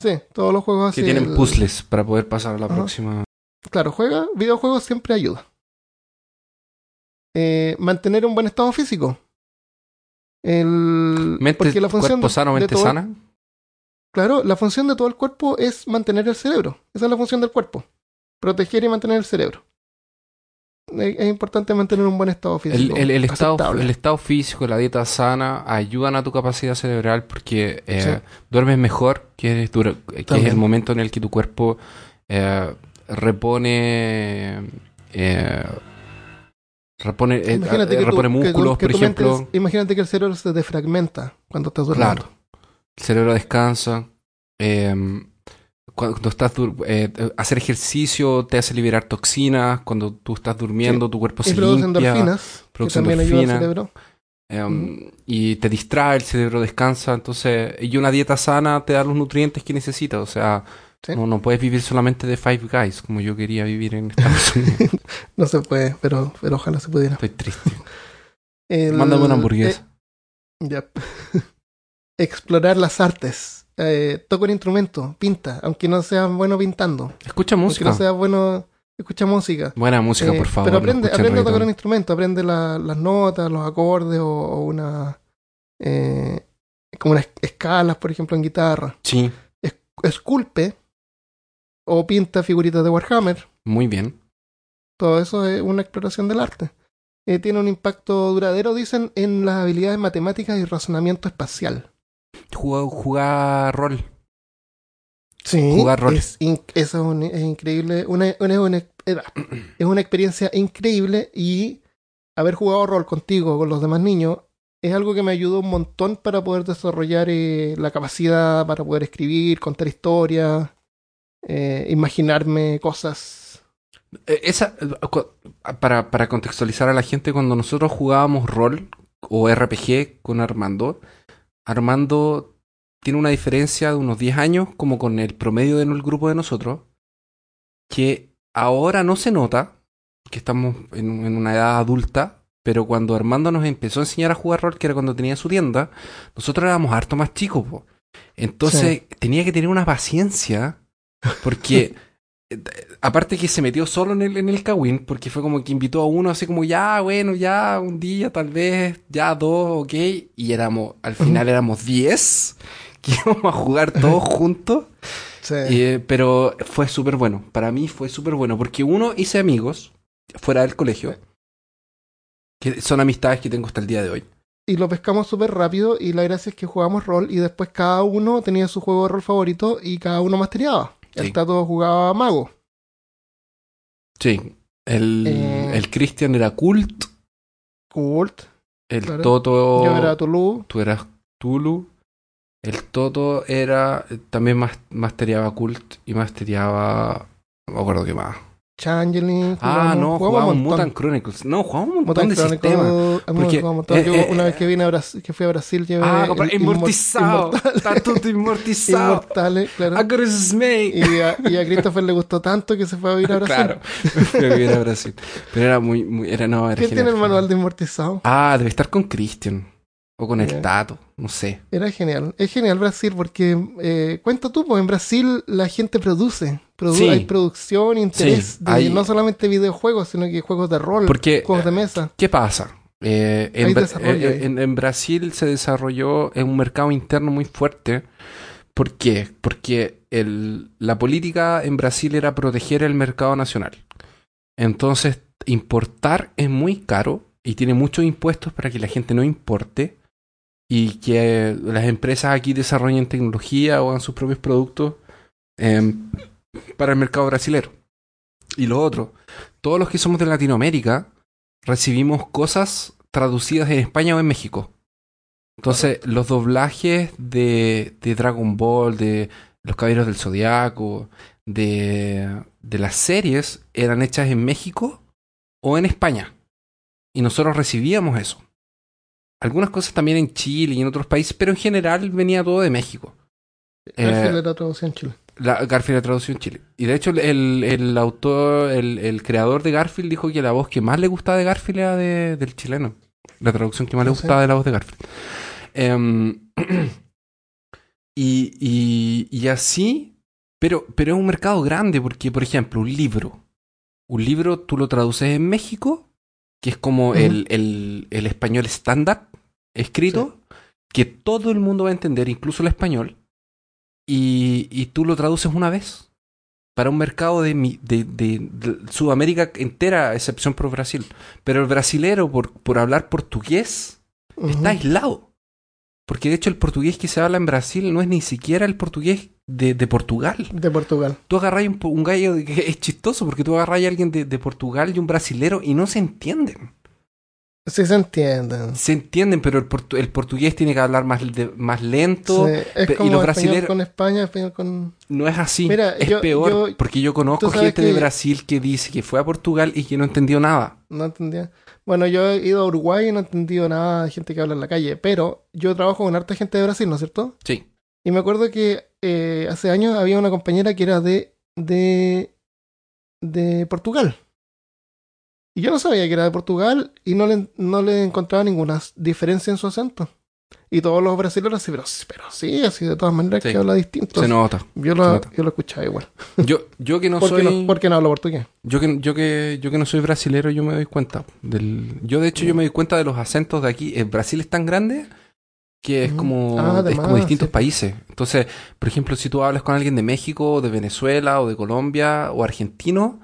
Sí, todos los juegos así. que tienen el- puzzles para poder pasar a la Ajá. próxima. Claro, juega, videojuegos siempre ayuda. Eh, mantener un buen estado físico. El, Mente, porque la función cuerpo sano, de mente todo- sana. Claro, la función de todo el cuerpo es mantener el cerebro. Esa es la función del cuerpo. Proteger y mantener el cerebro. Es es importante mantener un buen estado físico. el- el estado, el estado físico, la dieta sana ayudan a tu capacidad cerebral porque eh, Sí. duermes mejor, que es, que es el momento en el que tu cuerpo eh, repone eh, repone, eh, que músculos, que por ejemplo. imagínate que el cerebro se defragmenta cuando estás durmiendo. Claro. El cerebro descansa. eh, cuando estás eh, hacer ejercicio te hace liberar toxinas. Cuando tú estás durmiendo, tu cuerpo Y se produce limpia. endorfinas, que produce también ayuda al endorfina. cerebro. Um, Y te distrae, el cerebro descansa. Entonces, y una dieta sana te da los nutrientes que necesitas. O sea, Sí. no, no puedes vivir solamente de Five Guys, como yo quería vivir en Estados Unidos. No se puede, pero, pero ojalá se pudiera. Estoy triste. El- Mándame una hamburguesa. eh, ya. Explorar las artes. Eh, toca un instrumento, pinta, aunque no sea bueno pintando. Escucha Aunque música. no sea bueno, escucha música. Buena música, Eh, por favor. Pero aprende, aprende a tocar un instrumento, aprende la- las notas, los acordes o, o una. eh, como unas escalas, por ejemplo, en guitarra. Sí, Esculpe o pinta figuritas de Warhammer. muy bien. Todo eso es una exploración del arte. Eh, tiene un impacto duradero, dicen, en las habilidades matemáticas y razonamiento espacial. Jugar, jugar rol. Sí, Jugar rol. Es, in- eso es, un- es increíble. Una, una- una- era- es una experiencia increíble y haber jugado rol contigo, con los demás niños, es algo que me ayudó un montón para poder desarrollar eh, la capacidad para poder escribir, contar historias, eh, imaginarme cosas. Eh, Esa, eh, para, para contextualizar a la gente, cuando nosotros jugábamos rol o RPG con Armando, Armando tiene una diferencia de unos 10 años como con el promedio del grupo de nosotros, que ahora no se nota, que estamos en, en una edad adulta, pero cuando Armando nos empezó a enseñar a jugar rol, que era cuando tenía su tienda, nosotros éramos harto más chicos, po. Entonces tenía que tener una paciencia, porque aparte que se metió solo en el, en el Kawin, porque fue como que invitó a uno así como, ya, bueno, ya, un día, tal vez, ya, dos, ok, y éramos, al final éramos diez, que íbamos a jugar todos juntos. Sí. Eh, pero fue súper bueno. Para mí fue súper bueno. Porque uno, hice amigos fuera del colegio. Que son amistades que tengo hasta el día de hoy. y lo pescamos súper rápido y la gracia es que jugamos rol y después cada uno tenía su juego de rol favorito y cada uno mastereaba. Sí. El Tato jugaba mago. Sí. El, Eh. el Christian era Cult. Cult. El Claro. Toto. Yo era Tulu. Tú eras Tulu. El Toto era. También mas, masteriaba Cult y masteriaba. No me acuerdo qué más. Changeling. Ah, no, jugábamos. Mutant Chronicles. No, jugábamos un montón Mutant de Chronicles, sistemas. Porque, eh, Yo eh, una vez que vine a Brasil, que fui a Brasil, llevé Ah, el inmortizado. Está todo inmortizado. Inmortales, claro. Y a, y a Christopher le gustó tanto que se fue a vivir a Brasil. Claro, fui a vivir a Brasil. Pero era muy, muy era no, era ¿Quién tiene genial. el manual de inmortizado? Ah, debe estar con Christian. O con el. Tato, no sé. Era genial. Es genial Brasil porque, eh, cuenta tú, pues en Brasil la gente produce. Produ- Sí. Hay producción, interés, Sí, de hay- no solamente videojuegos, sino que juegos de rol, Porque, juegos de mesa. ¿qué pasa? Eh, en, Bra- eh, en- en Brasil se desarrolló en un mercado interno muy fuerte. ¿Por qué? Porque el- la política en Brasil era proteger el mercado nacional. Entonces, importar es muy caro y tiene muchos impuestos para que la gente no importe y que las empresas aquí desarrollen tecnología o hagan sus propios productos em, para el mercado brasilero. Y lo otro, todos los que somos de Latinoamérica recibimos cosas traducidas en España o en México. Entonces, los doblajes de, de Dragon Ball, de Los Caballeros del Zodiaco, de, de las series eran hechas en México o en España. Y nosotros recibíamos eso. Algunas cosas también en Chile y en otros países, pero en general venía todo de México. Garfield Eh, era traducción en Chile. la, Garfield la tradució en Chile. Y de hecho, el, el, autor, el, el creador de Garfield dijo que la voz que más le gustaba de Garfield era de- del chileno. La traducción que más le sé. gustaba de la voz de Garfield. Em, y, y, y así, pero, pero es un mercado grande porque, por ejemplo, un libro. Un libro tú lo traduces en México, que es como el, el, el español estándar escrito, que todo el mundo va a entender, incluso el español y, y tú lo traduces una vez para un mercado de, mi- de, de- de Sudamérica entera, excepción por Brasil. Pero el brasilero, por, por hablar portugués, está aislado. Porque de hecho el portugués que se habla en Brasil no es ni siquiera el portugués de, de Portugal. De Portugal. Tú agarras un, un gallo que es chistoso porque tú agarras a alguien de, de Portugal y un brasilero y no se entienden. Sí se entienden. Se entienden, pero el, portu- el portugués tiene que hablar más, de- más lento. Sí, es y como los español brasileros- con España, español con... No es así. Mira, es yo- peor. yo- porque yo conozco gente de Brasil que dice que fue a Portugal y que no entendió nada. No entendía. Bueno, yo he ido a Uruguay y no he entendido nada de gente que habla en la calle, pero yo trabajo con harta gente de Brasil, ¿no es cierto? Sí. Y me acuerdo que eh, hace años había una compañera que era de, de, de Portugal. Y yo no sabía que era de Portugal y no le, no le encontraba ninguna diferencia en su acento. Y todos los brasileños así, pero, pero sí, así de todas maneras Sí. que habla distinto. Se nota. yo, lo, nota. yo lo escuchaba igual. Yo, yo que no ¿Por soy. no, por qué no hablo portugués? Yo que, yo que yo que no soy brasilero, yo me doy cuenta. Del, yo de hecho yo me doy cuenta de los acentos de aquí. El Brasil es tan grande que es Mm. como, Ah, es como distintos sí. países. Entonces, por ejemplo, si tú hablas con alguien de México, o de Venezuela, o de Colombia, o argentino,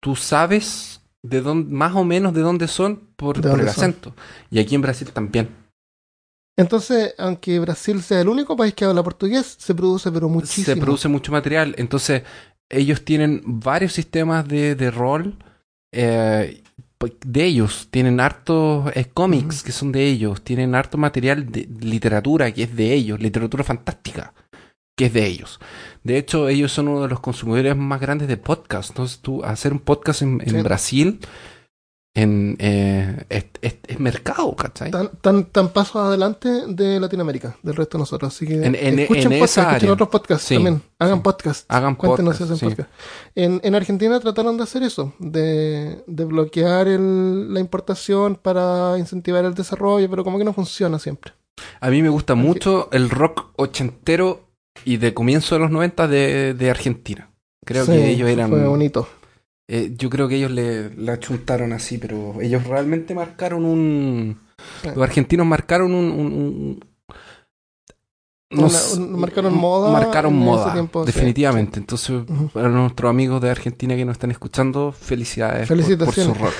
tú sabes de dónde, más o menos de dónde son por, De por el son. acento. Y aquí en Brasil también. Entonces, aunque Brasil sea el único país que habla portugués, se produce pero muchísimo. se produce mucho material. Entonces, ellos tienen varios sistemas de, de rol eh, de ellos. Tienen hartos eh, cómics que son de ellos. Tienen harto material de literatura que es de ellos. Literatura fantástica que es de ellos. De hecho, ellos son uno de los consumidores más grandes de podcast. Entonces, tú hacer un podcast en, en Sí. Brasil en eh, es, es- es mercado, ¿cachai? Tan, tan, tan pasos adelante de Latinoamérica, del resto de nosotros. Así que En- en- escuchen en podcast, escuchen otros podcasts Sí, también. Hagan sí. podcast. Hagan Cuéntenos podcast, si hacen sí. podcast. En, en Argentina trataron de hacer eso, de, de bloquear el- la importación para incentivar el desarrollo, pero como que no funciona siempre. A mí me gusta mucho el rock ochentero y de comienzo de los 90 de, de Argentina. Creo que ellos eran. Fue bonito. Eh, yo creo que ellos le, la chuntaron así, pero ellos realmente marcaron un. Los argentinos marcaron un. un- un- no Una- un- marcaron moda Marcaron moda, tiempo, sí, definitivamente. Entonces, para nuestros amigos de Argentina que nos están escuchando, felicidades por- por, Felicitaciones. su rock.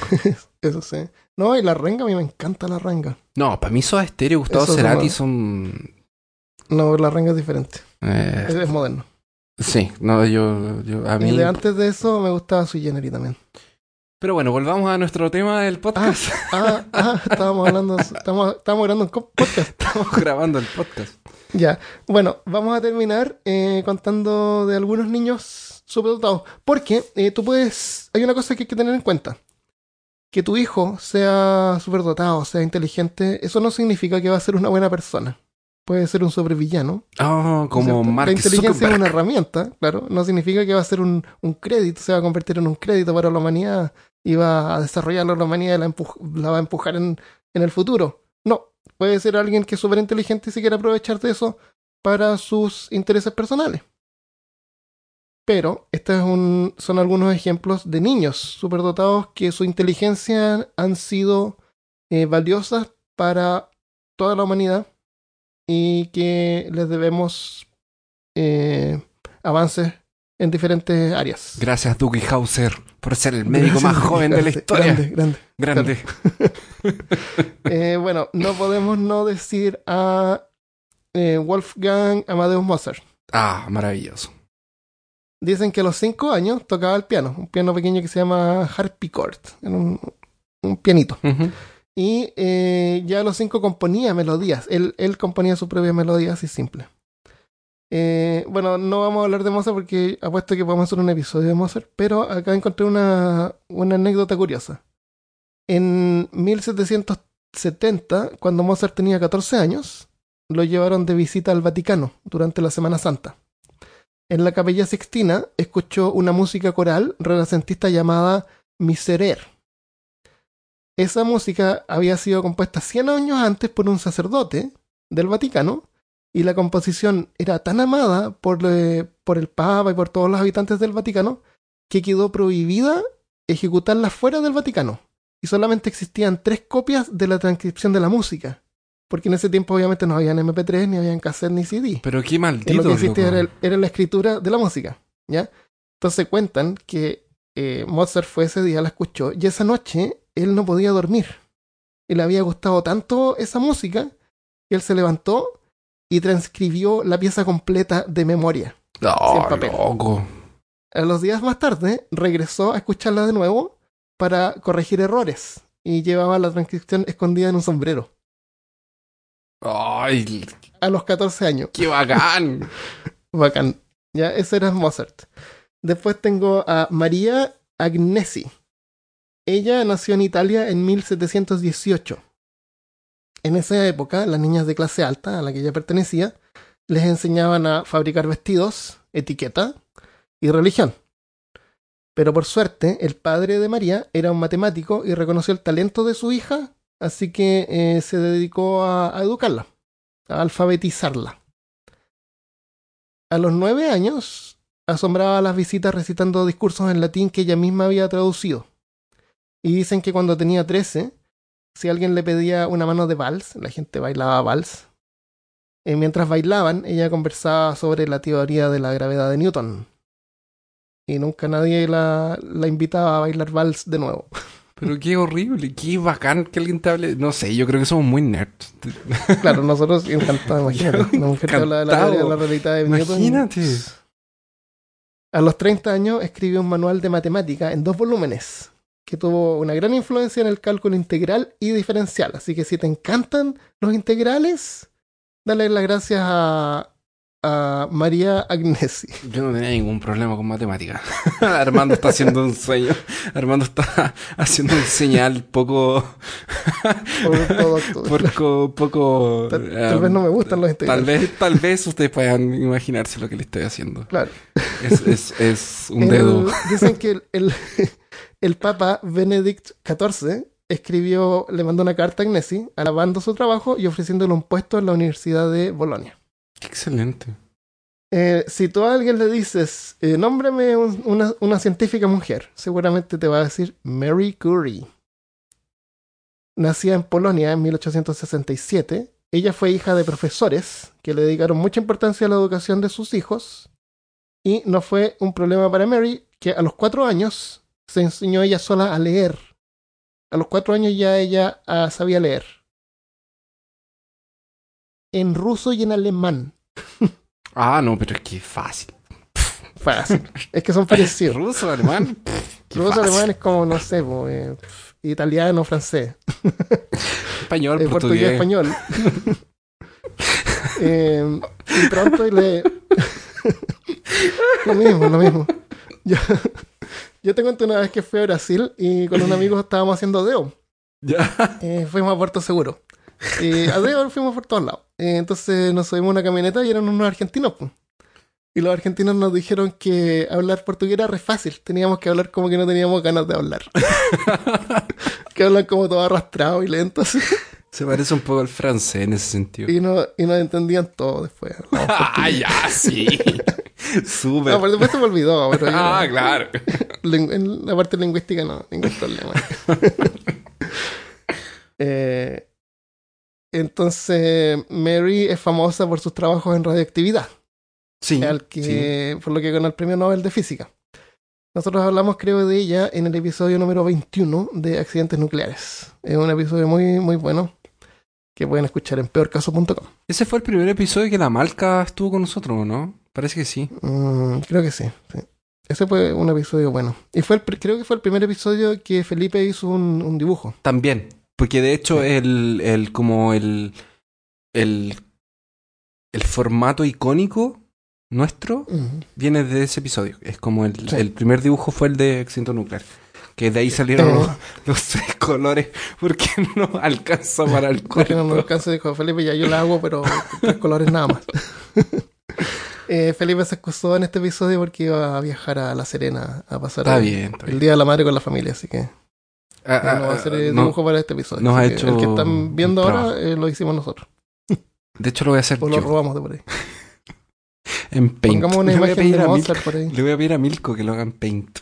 Eso sí. No, y la renga, a mí me encanta la renga. No, para mí Soda Stereo y Gustavo Eso Cerati son. No, la renga es diferente. eh, Es, es moderno. Sí, no, yo, yo a mí. Y de antes de eso me gustaba su Generis también. Pero bueno, volvamos a nuestro tema del podcast. Ah, ah, estábamos hablando, estábamos, estábamos grabando un podcast. Estamos grabando el podcast. Ya, bueno, vamos a terminar eh, contando de algunos niños superdotados. Porque eh, tú puedes, hay una cosa que hay que tener en cuenta. Que tu hijo sea superdotado, sea inteligente, eso no significa que va a ser una buena persona. Puede ser un sobrevillano. Oh, como La inteligencia es una herramienta, claro. No significa que va a ser un, un crédito, se va a convertir en un crédito para la humanidad y va a desarrollar la humanidad y la, la va a empujar en, en el futuro. No, puede ser alguien que es súper inteligente y se quiere aprovechar de eso para sus intereses personales. Pero estos es un- son algunos ejemplos de niños superdotados que su inteligencia han sido eh, valiosas para toda la humanidad y que les debemos eh, avances en diferentes áreas. Gracias, Dougie Hauser, por ser el médico Gracias, más joven de la historia. Grande, grande. Grande. Eh, bueno, no podemos no decir a eh, Wolfgang Amadeus Mozart. Ah, maravilloso. Dicen que a los cinco años tocaba el piano, un piano pequeño que se llama harpsichord, era un, un pianito. Ujú. Y eh, ya los cinco componía melodías, él, él componía su propia melodía así simple. Eh, bueno, no vamos a hablar de Mozart porque apuesto que podemos hacer un episodio de Mozart, pero acá encontré una, una anécdota curiosa. En 1770, cuando Mozart tenía 14 años, lo llevaron de visita al Vaticano durante la Semana Santa. En la capilla Sixtina escuchó una música coral renacentista llamada Miserere. Esa música había sido compuesta 100 años antes por un sacerdote del Vaticano y la composición era tan amada por, por el Papa y por todos los habitantes del Vaticano que quedó prohibida ejecutarla fuera del Vaticano y solamente existían tres copias de la transcripción de la música porque en ese tiempo obviamente no habían MP3 ni habían cassette ni CD Pero qué y lo maldito. que existía loco. era, el- era la escritura de la música, ¿ya? Entonces cuentan que eh, Mozart fue ese día, la escuchó, y esa noche él no podía dormir. Y le había gustado tanto esa música que él se levantó y transcribió la pieza completa de memoria. Oh, sin papel. loco. A los días más tarde regresó a escucharla de nuevo para corregir errores y llevaba la transcripción escondida en un sombrero. Ay, A los 14 años. qué bacán. Bacán. Ya, ese era Mozart. Después tengo a María Agnesi. Ella nació en Italia en 1718. En esa época, las niñas de clase alta, a la que ella pertenecía, les enseñaban a fabricar vestidos, etiqueta y religión. Pero por suerte, el padre de María era un matemático y reconoció el talento de su hija, así que eh, se dedicó a, a educarla, a alfabetizarla. A los nueve años, asombraba las visitas recitando discursos en latín que ella misma había traducido. Y dicen que cuando tenía trece, si alguien le pedía una mano de vals, la gente bailaba vals, eh, mientras bailaban, ella conversaba sobre la teoría de la gravedad de Newton. Y nunca nadie la, la invitaba a bailar vals de nuevo. Pero qué horrible, qué bacán que alguien te hable. No sé, yo creo que somos muy nerds. Claro, nosotros encantados, imagínate. Una mujer que habla de la Encantado. teoría de la realidad de Newton. Imagínate. A los 30 años escribió un manual de matemática en dos volúmenes, que tuvo una gran influencia en el cálculo integral y diferencial. Así que si te encantan los integrales, dale las gracias a, a María Agnesi. Yo no tenía ningún problema con matemáticas. Armando está haciendo un sueño. Armando está haciendo un señal poco. Poco. poco Tal, tal vez no me gustan los Tal integrales. vez, tal vez ustedes puedan imaginarse lo que le estoy haciendo. Claro. Es, es, es un El- dedo. dicen que el, el, el Papa Benedict XIV escribió, le mandó una carta a Agnesi alabando su trabajo y ofreciéndole un puesto en la Universidad de Bolonia. Excelente. Eh, si tú a alguien le dices, eh, nómbrame un- una, una científica mujer, seguramente te va a decir Mary Curie. Nacida en Polonia en 1867, ella fue hija de profesores que le dedicaron mucha importancia a la educación de sus hijos y no fue un problema para Mary que a los cuatro años se enseñó ella sola a leer. A los cuatro años ya ella ah, sabía leer. En ruso y en alemán. Ah, no, pero es que fácil. Fácil. Es que son parecidos. Ruso, alemán. Ruso fácil. alemán es como, no sé, po, eh, italiano, francés, Español, eh, portugués, portugués. español. Eh, y pronto le... lo mismo, lo mismo. Yo, yo te cuento una vez que fui a Brasil y con un amigo estábamos haciendo deo. Ya. Eh, fuimos a Puerto Seguro. Y a deo fuimos por todos lados. Eh, entonces nos subimos a una camioneta y eran unos argentinos. Y los argentinos nos dijeron que hablar portugués era re fácil. Teníamos que hablar como que no teníamos ganas de hablar. que hablan como todo arrastrado y lento. así. Se parece un poco al francés en ese sentido. Y, no, y nos entendían todo después. Ah, ya, sí. Súper. No, por después se me olvidó. Pero yo- ah, claro. en la parte lingüística no, ningún problema. Eh, entonces, Mary es famosa por sus trabajos en radioactividad, Sí. al que, por lo que ganó el premio Nobel de Física. Nosotros hablamos, creo, de ella en el episodio número 21 de Accidentes Nucleares. Es un episodio muy, muy bueno que pueden escuchar en peorcaso.com. Ese fue el primer episodio que la Malca estuvo con nosotros, ¿o ¿no? Parece que sí. Mm, creo que sí, sí. Ese fue un episodio bueno. Y fue el, creo que fue el primer episodio que Felipe hizo un, un dibujo. También. Porque de hecho, Sí. el, el, como el, el, el formato icónico nuestro viene de ese episodio. Es como el, Sí. el primer dibujo fue el de accidente nuclear. Que de ahí salieron Eh. los, los tres colores porque no alcanza para el Porque no cuerpo. me alcanza, dijo Felipe, ya yo la hago, pero tres colores nada más. Eh, Felipe se excusó en este episodio porque iba a viajar a La Serena a pasar Está el, bien, está el bien. Día de la Madre con la familia, así que Ah, no, ah, no va a hacer ah, el no. dibujo para este episodio. nos ha hecho el que están viendo ahora eh, lo hicimos nosotros. De hecho, lo voy a hacer O lo yo robamos de por ahí. en Paint. Pongamos una Le imagen de Mil- Mozart por ahí. Le voy a pedir a Milko que lo haga en Paint.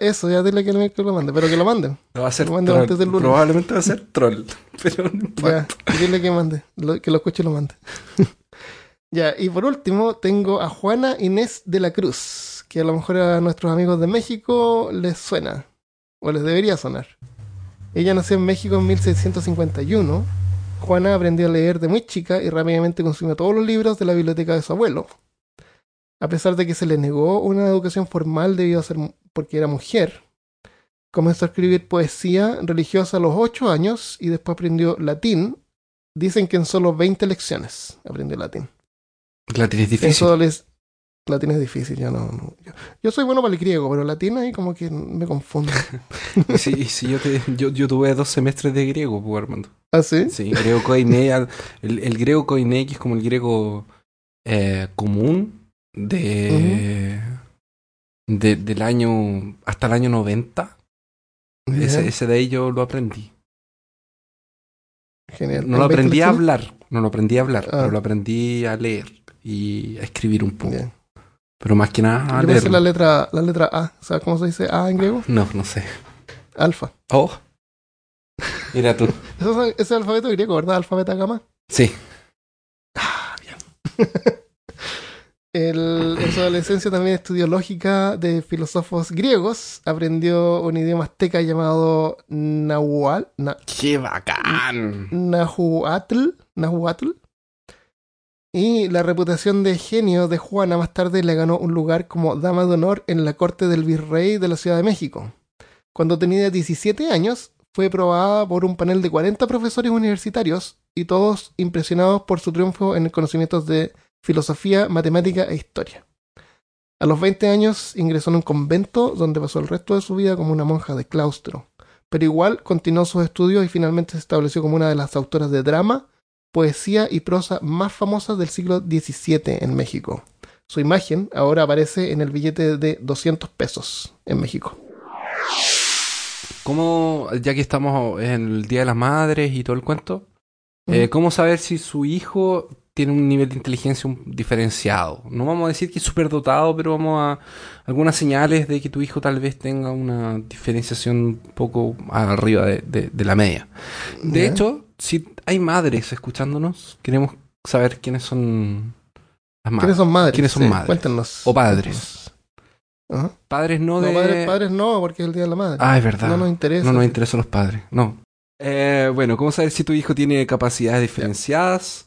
Eso, ya dile que lo mande, pero que lo manden. Lo va a hacer Lo troll. antes del lunes. Probablemente va a ser troll. Pero no importa. Ya, dile que mande, lo- que lo escuche y lo mande. ya, y por último tengo a Juana Inés de la Cruz, que a lo mejor a nuestros amigos de México les suena, o les debería sonar. Ella nació en México en 1651. Juana aprendió a leer de muy chica y rápidamente consumió todos los libros de la biblioteca de su abuelo. A pesar de que se le negó una educación formal debido a ser porque era mujer, comenzó a escribir poesía religiosa a los 8 años y después aprendió latín. Dicen que en solo 20 lecciones aprendió latín. Latín es difícil. solo les- Latín es difícil, yo no, no- yo, yo soy bueno para el griego, pero latín ahí como que me confundo. Sí, sí, yo, te- yo, yo tuve dos semestres de griego, pues, Armando. ¿Ah, sí? Sí, griego koiné, al- el, el griego koiné, que es como el griego eh, común de, de- del año hasta el año 90. Ese, ese de ahí yo lo aprendí. Genial. No lo ¿En 20 aprendí a hablar, no lo aprendí a hablar, Ah. pero lo aprendí a leer y a escribir un poco. Bien. Pero más que nada a Yo leer. la letra, la letra A. ¿Sabes cómo se dice A en griego? No, no sé. Alfa. Oh. Mira tú. Eso es, ese es el alfabeto griego, ¿verdad? Alfabeto gamma. Sí. El- en su adolescencia también estudió lógica de filósofos griegos. Aprendió un idioma azteca llamado Nahual, na- ¡Qué bacán! Nahuatl, Nahuatl. Y la reputación de genio de Juana más tarde le ganó un lugar como dama de honor en la corte del virrey de la Ciudad de México. Cuando tenía 17 años, fue probada por un panel de 40 profesores universitarios y todos impresionados por su triunfo en conocimientos de filosofía, matemática e historia. A los 20 años ingresó en un convento donde pasó el resto de su vida como una monja de claustro, pero igual continuó sus estudios y finalmente se estableció como una de las autoras de drama, poesía y prosa más famosas del siglo XVII en México. Su imagen ahora aparece en el billete de 200 pesos en México. ¿Cómo, ya que estamos en el Día de las Madres y todo el cuento, eh, ¿cómo saber si su hijo tiene un nivel de inteligencia diferenciado? No vamos a decir que es superdotado, pero vamos a algunas señales de que tu hijo tal vez tenga una diferenciación un poco arriba de, de- de la media. De hecho, si hay madres escuchándonos, queremos saber quiénes son las madres. ¿Quiénes son madres? ¿Quiénes son Sí, madres? Cuéntenos. O padres. Ajá. Padres no, No, de... padres, padres no, porque es el Día de la Madre. Ah, es verdad. no nos interesa. No nos interesan los padres, no. Eh, bueno, ¿cómo saber si tu hijo tiene capacidades diferenciadas?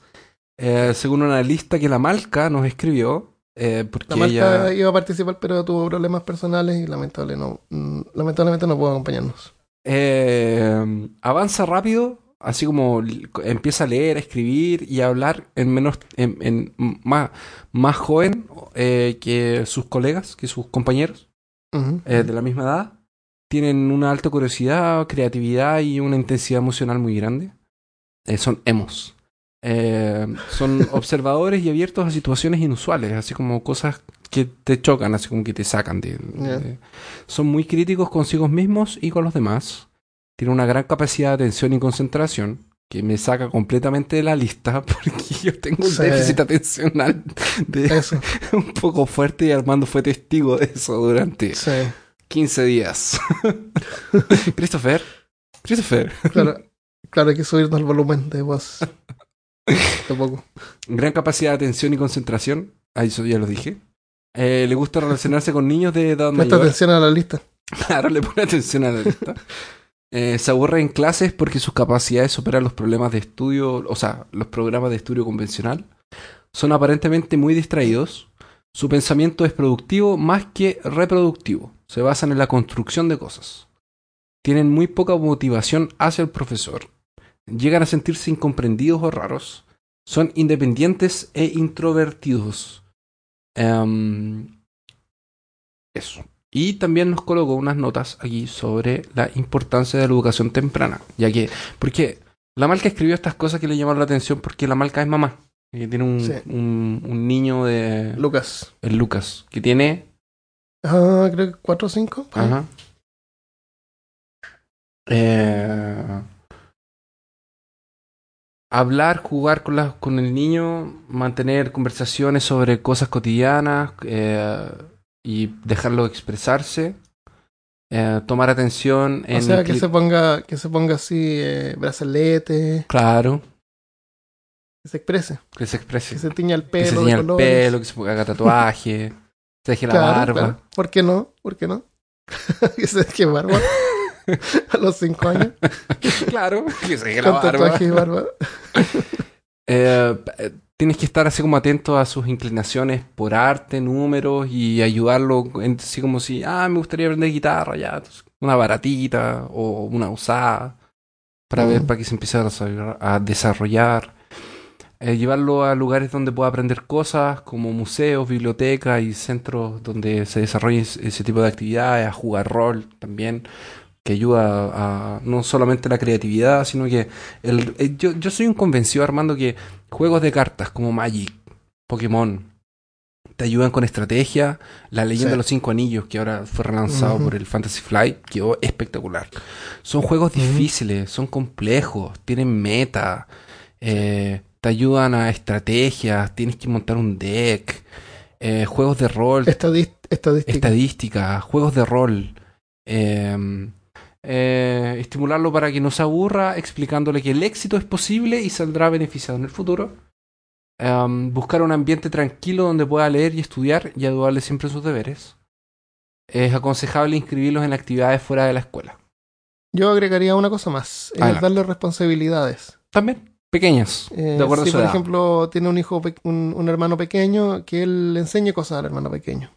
Eh, según una lista que la Malca nos escribió, eh, porque La marca ella... iba a participar, pero tuvo problemas personales y lamentable no, mm, lamentablemente no pudo acompañarnos. eh, avanza rápido, así como empieza a leer, a escribir y a hablar en menos, en, en más, más joven que sus colegas, que sus compañeros. De la misma edad tienen una alta curiosidad, creatividad y una intensidad emocional muy grande. Son emos. Eh, son observadores y abiertos a situaciones inusuales, así como cosas que te chocan, así como que te sacan de... Ya. de- son muy críticos consigo mismos y con los demás. Tienen una gran capacidad de atención y concentración que me saca completamente de la lista porque yo tengo un Sí. déficit atencional de, Eso, un poco fuerte y Armando fue testigo de eso durante sí. 15 días. Christopher, Christopher, Claro, claro, hay que subirnos el volumen de voz. De poco. gran capacidad de atención y concentración. Ah, eso ya lo dije. Eh, le gusta relacionarse con niños de edad Presta mayor. atención a la lista. Claro, le pone atención a la lista. Eh, se aburre en clases porque sus capacidades superan los problemas de estudio, o sea, los programas de estudio convencional. Son aparentemente muy distraídos. Su pensamiento es productivo más que reproductivo. Se basan en la construcción de cosas. Tienen muy poca motivación hacia el profesor. Llegan a sentirse incomprendidos o raros. Son independientes e introvertidos. Em, eso. Y también nos colocó unas notas aquí sobre la importancia de la educación temprana. Ya que, porque la Malca escribió estas cosas que le llamaron la atención porque la Malca es mamá. Y tiene un, Sí. un, un niño de Lucas. el Lucas, que tiene Ah, creo que 4 o 5. Ajá. Eh, hablar, jugar con, la- con el niño, mantener conversaciones sobre cosas cotidianas eh, y dejarlo expresarse. Eh, tomar atención en O sea, que se ponga, que se ponga así, eh, brazalete, Claro, que se exprese, que se exprese. que se tiña el que pelo se de tiña el colores. pelo, que se haga tatuaje, se deje la Claro, barba. claro. ¿Por qué no? ¿Por qué no? que se deje barba a los 5 años. Claro, que se la barba. y barba. Eh, eh, tienes que estar así como atento a sus inclinaciones por arte, números y ayudarlo, en- así como si, ah, me gustaría aprender guitarra, ya, una baratita o una usada, para ver, para que se empiece a desarrollar. a desarrollar. Eh, llevarlo a lugares donde pueda aprender cosas, como museos, bibliotecas y centros donde se desarrolle ese tipo de actividades, a jugar rol también, que ayuda a no solamente la creatividad, sino que el, eh, yo, yo soy un convencido, Armando, que juegos de cartas como Magic, Pokémon, te ayudan con estrategia. La leyenda Sí. de los cinco anillos, que ahora fue relanzado por el Fantasy Flight, quedó espectacular. Son juegos difíciles, son complejos, tienen meta, eh, te ayudan a estrategias, tienes que montar un deck, eh, juegos de rol, Estadis- estadística. estadística, juegos de rol. eh, eh, estimularlo para que no se aburra, explicándole que el éxito es posible y saldrá beneficiado en el futuro. Em, buscar un ambiente tranquilo donde pueda leer y estudiar y ayudarle siempre en sus deberes. Es aconsejable inscribirlos en actividades fuera de la escuela. Yo agregaría una cosa más. Es Adelante. darle responsabilidades. También pequeñas, Eh, de acuerdo si, a su por edad. ejemplo, tiene un hijo, un, un hermano pequeño, que él le enseñe cosas al hermano pequeño.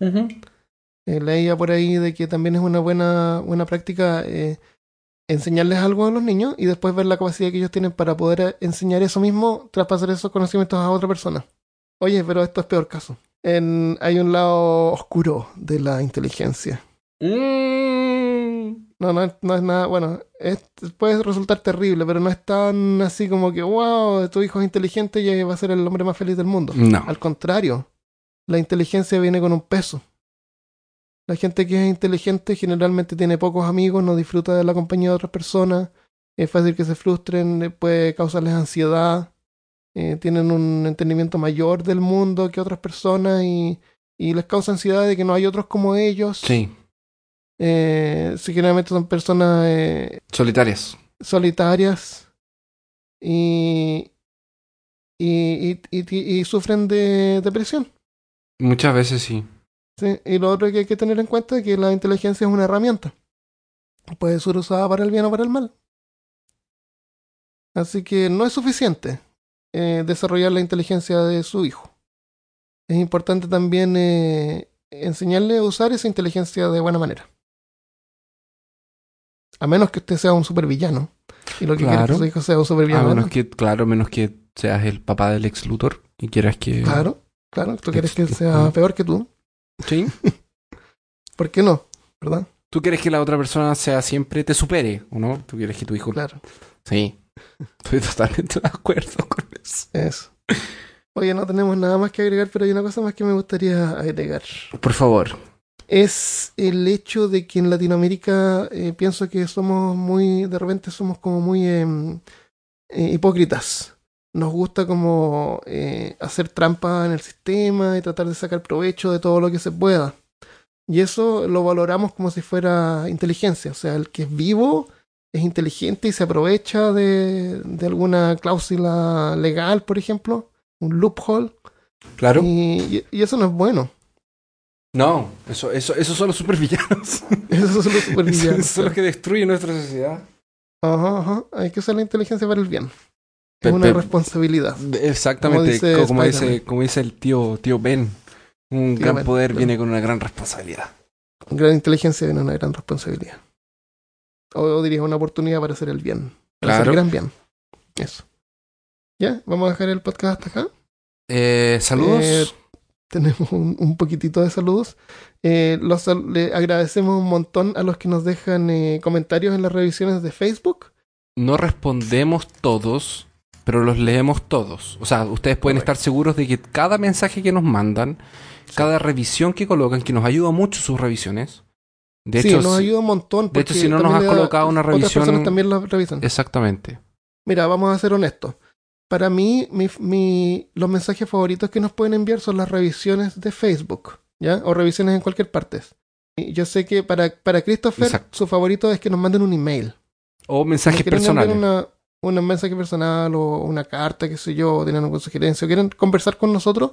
Eh, leía por ahí de que también es una buena, buena práctica eh, enseñarles algo a los niños y después ver la capacidad que ellos tienen para poder eh, enseñar eso mismo, traspasar esos conocimientos a otra persona. Oye, pero esto es peor caso. En, hay un lado oscuro de la inteligencia. Mm. No, no, es- no es nada, bueno, es- puede resultar terrible, pero no es tan así como que, wow, tu hijo es inteligente y va a ser el hombre más feliz del mundo. No. Al contrario, la inteligencia viene con un peso. La gente que es inteligente generalmente tiene pocos amigos, no disfruta de la compañía de otras personas, es fácil que se frustren, eh, puede causarles ansiedad, eh, tienen un entendimiento mayor del mundo que otras personas y, y les causa ansiedad de que no hay otros como ellos. Sí. Eh, sí, generalmente son personas eh, Solitarias. solitarias y, y, y, y- y sufren de depresión. Muchas veces sí. ¿Sí? Y lo otro que hay que tener en cuenta es que la inteligencia es una herramienta. Puede ser usada para el bien o para el mal. Así que no es suficiente eh, desarrollar la inteligencia de su hijo. Es importante también eh, enseñarle a usar esa inteligencia de buena manera. A menos que usted sea un supervillano. Y lo que quiere es que Claro. su hijo sea un A supervillano. menos que, claro, a menos que seas el papá del ex Luthor y quieras que. Claro, claro. Tú quieres que sea peor que tú. Sí. ¿Por qué no? ¿Verdad? Tú quieres que la otra persona sea siempre te supere, ¿o no? Tú quieres que tu hijo. Claro. Sí. Estoy totalmente de acuerdo con eso. Eso. Oye, no tenemos nada más que agregar, pero hay una cosa más que me gustaría agregar. Por favor. Es el hecho de que en Latinoamérica eh, pienso que somos muy, de repente somos como muy em, eh, hipócritas. Nos gusta como eh, hacer trampa en el sistema y tratar de sacar provecho de todo lo que se pueda. Y eso lo valoramos como si fuera inteligencia. O sea, el que es vivo es inteligente y se aprovecha de, de alguna cláusula legal, por ejemplo, un loophole. Claro. Y, y eso no es bueno. No, eso, eso, esos son los supervillanos. Esos son los supervillanos. Esos son los que destruyen nuestra sociedad. Ajá, ajá. Hay que usar la inteligencia para el bien. Es una responsabilidad. Exactamente, Como dice co- como, dice, Spider-Man. como dice el tío, tío Ben. Un Tío gran Ben, poder viene con una gran responsabilidad. Gran inteligencia viene una gran responsabilidad. O, o diría una oportunidad para hacer el bien. Para hacer Claro. el gran bien. Eso. ¿Ya? ¿Vamos a dejar el podcast hasta acá? Eh, Saludos. Eh, tenemos un, un poquitito de saludos. Eh, los, le agradecemos un montón a los que nos dejan comentarios en las revisiones de Facebook. No respondemos todos, pero los leemos todos. O sea, ustedes pueden Correcto. estar seguros de que cada mensaje que nos mandan, cada revisión que colocan, que nos ayuda mucho sus revisiones. De sí, nos ayuda un montón. de hecho, si no nos has colocado una Otras revisión- personas también la revisan. exactamente. Mira, vamos a ser honestos. Para mí, mi, mi- los mensajes favoritos que nos pueden enviar son las revisiones de Facebook, ¿ya? O revisiones en cualquier parte. Yo sé que para, para Christopher, Exacto. su favorito es que nos manden un email. O mensajes personales. Una, un mensaje personal o una carta, qué sé yo, o tienen alguna sugerencia, o quieren conversar con nosotros,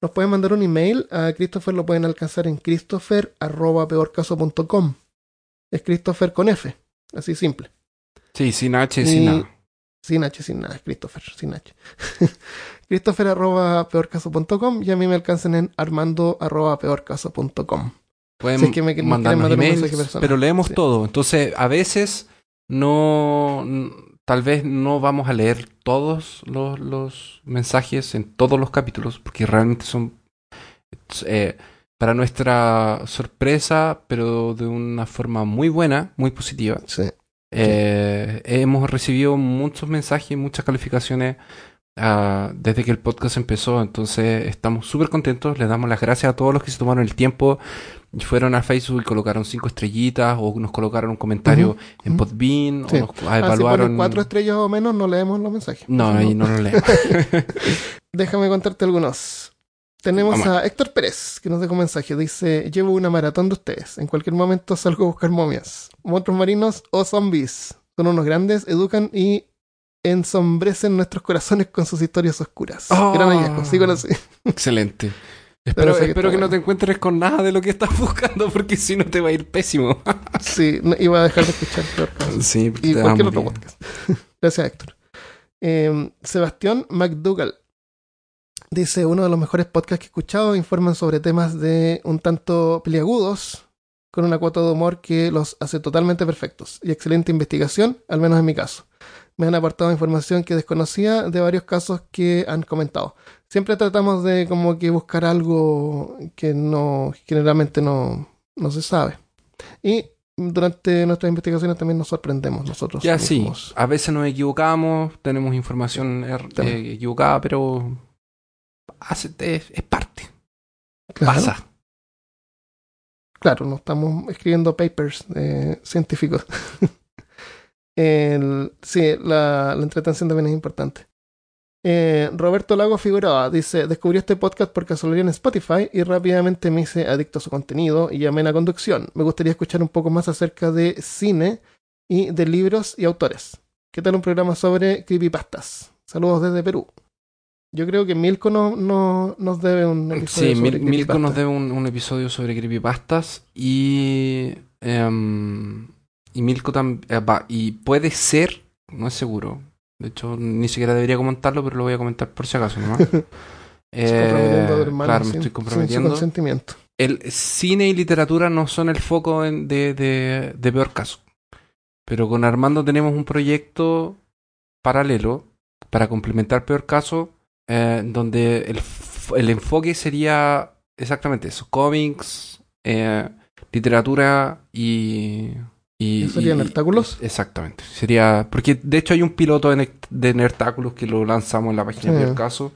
nos pueden mandar un email. A Christopher lo pueden alcanzar en christopher.peorcaso.com. Es Christopher con F, así simple. Sí, sin H, Y- sin nada. Sin H, sin nada, Christopher, sin H. Christopher arroba peorcaso.com y a mí me alcanzan en armando arroba peorcaso.com. Pueden si es que me- mandarnos mandar un emails, mensaje personal. pero leemos Sí. todo. Entonces, a veces no, tal vez no vamos a leer todos los, los mensajes en todos los capítulos, porque realmente son eh, para nuestra sorpresa, pero de una forma muy buena, muy positiva. Sí. Eh, hemos recibido muchos mensajes, muchas calificaciones ah, desde que el podcast empezó, entonces estamos súper contentos. Les damos las gracias a todos los que se tomaron el tiempo y fueron a Facebook y colocaron cinco estrellitas o nos colocaron un comentario en. Podbean Sí. o nos Ah, si evaluaron. cuatro estrellas o menos, no leemos los mensajes. no, ahí no lo leemos. Déjame contarte algunos. Tenemos Vamos. a Héctor Pérez, que nos dejó un mensaje. Dice, llevo una maratón de ustedes. En cualquier momento salgo a buscar momias, monstruos marinos o zombies. Son unos grandes, educan y ensombrecen nuestros corazones con sus historias oscuras. Oh. Gran hallazgo, síguelo así. Excelente. Espero, que espero está que no te encuentres con nada de lo que estás buscando, porque si no te va a ir pésimo. Sí, no- iba a dejar de escuchar peor cosa. sí, Y cualquier otro podcast. Gracias, Héctor. Eh, Sebastián McDougall dice: Uno de los mejores podcasts que he escuchado informan sobre temas de un tanto peliagudos, con una cuota de humor que los hace totalmente perfectos y excelente investigación, al menos en mi caso. Me han aportado información que desconocía de varios casos que han comentado. siempre tratamos de como que buscar algo que no generalmente no, no se sabe. Y durante nuestras investigaciones también nos sorprendemos nosotros. Ya sí, a veces nos equivocamos, tenemos información er- eh, equivocada, pero hace- es, es parte, Claro, pasa. Claro, no estamos escribiendo papers eh, científicos. El- sí, la, la entretención también es importante. Eh, Roberto Lago Figueroa dice: Descubrí este podcast por casualidad en Spotify y rápidamente me hice adicto a su contenido y amena conducción. Me gustaría escuchar un poco más acerca de cine y de libros y autores. ¿Qué tal un programa sobre creepypastas? Saludos desde Perú. Yo creo que Milko no, no- nos debe un episodio Sí, sobre Mil- Milko nos debe un, un episodio sobre creepypastas y. em, y Milko también. y puede ser, no es seguro. De hecho, ni siquiera debería comentarlo, pero lo voy a comentar por si acaso nomás. Eh, hermano claro, me estoy comprometiendo. consentimiento. El cine y literatura no son el foco en- de, de, de peor caso. Pero con Armando tenemos un proyecto paralelo para complementar peor caso, eh, donde el, el enfoque sería exactamente eso: cómics, eh, literatura y. y ¿Eso serían y- Nertáculos? Exactamente. Sería. Porque de hecho hay un piloto de, de Nertáculos que lo lanzamos en la página de Sí. peor caso.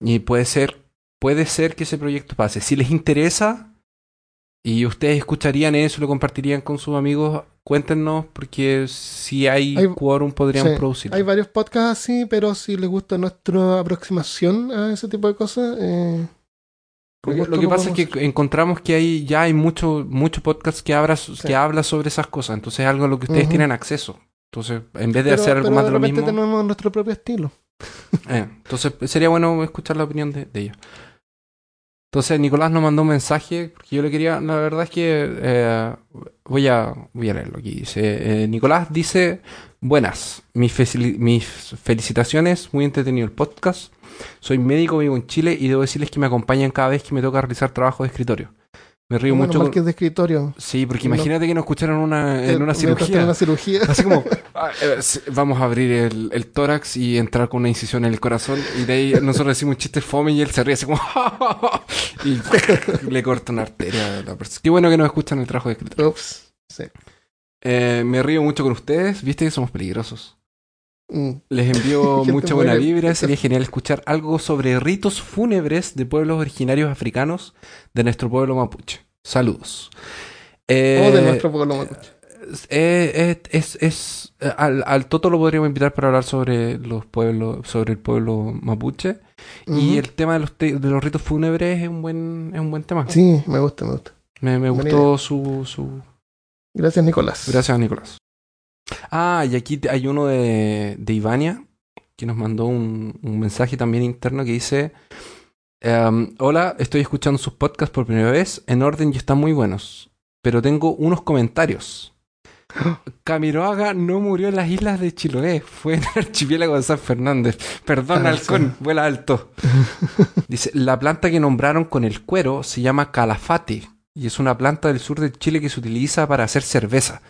Y puede ser. Puede ser que ese proyecto pase. Si les interesa y ustedes escucharían eso lo compartirían con sus amigos, cuéntenos, porque si hay, Hay- quórum podrían sí, producir. Hay varios podcasts así, pero si les gusta nuestra aproximación a ese tipo de cosas, eh, lo que pasa es que encontramos que hay, ya hay mucho, mucho podcast que habla, Sí. que habla sobre esas cosas. Entonces es algo a lo que ustedes tienen acceso. Entonces, en vez de pero, hacer algo más de lo mismo. tenemos nuestro propio estilo. Eh, entonces sería bueno escuchar la opinión de, de ellos. Entonces Nicolás nos mandó un mensaje, porque yo le quería, la verdad es que eh, voy, a, voy a leerlo aquí. Dice, eh, Nicolás dice, buenas, mis, mis felicitaciones, muy entretenido el podcast. Soy médico, vivo en Chile y debo decirles que me acompañan cada vez que me toca realizar trabajo de escritorio. Me río Menos mucho. con- que es de escritorio. Sí, porque No. imagínate que nos escucharon una, en Eh, una cirugía. En una cirugía. Así como, ah, eh, vamos a abrir el, el tórax y entrar con una incisión en el corazón. Y de ahí nosotros decimos un chiste fome y él se ríe así como, y le corta una arteria a la persona. Qué bueno que nos escuchan el trabajo de escritor. Ups. Sí. Eh, me río mucho con ustedes, viste que somos peligrosos. Mm. Les envío mucha buena muere. vibra. Sería genial escuchar algo sobre ritos fúnebres de pueblos originarios africanos de nuestro pueblo mapuche. Saludos. Eh, O de nuestro pueblo mapuche. eh, eh, es, es, eh, al, al Toto lo podríamos invitar para hablar sobre los pueblos, sobre el pueblo mapuche. Y el tema de los, te- de los ritos fúnebres es un buen, es un buen tema. Sí, me gusta, me gusta. Me, me gustó su, su. Gracias, Nicolás. Gracias, Nicolás. Ah, y aquí hay uno de, de Ivania que nos mandó un, un mensaje también interno que dice: em, Hola, estoy escuchando sus podcasts por primera vez, en orden y están muy buenos, pero tengo unos comentarios. Camiroaga no murió en las islas de Chiloé, fue en el archipiélago de San Fernández. Perdón, Ah, halcón, vuela alto. Dice, la planta que nombraron con el cuero se llama calafate y es una planta del sur de Chile que se utiliza para hacer cerveza.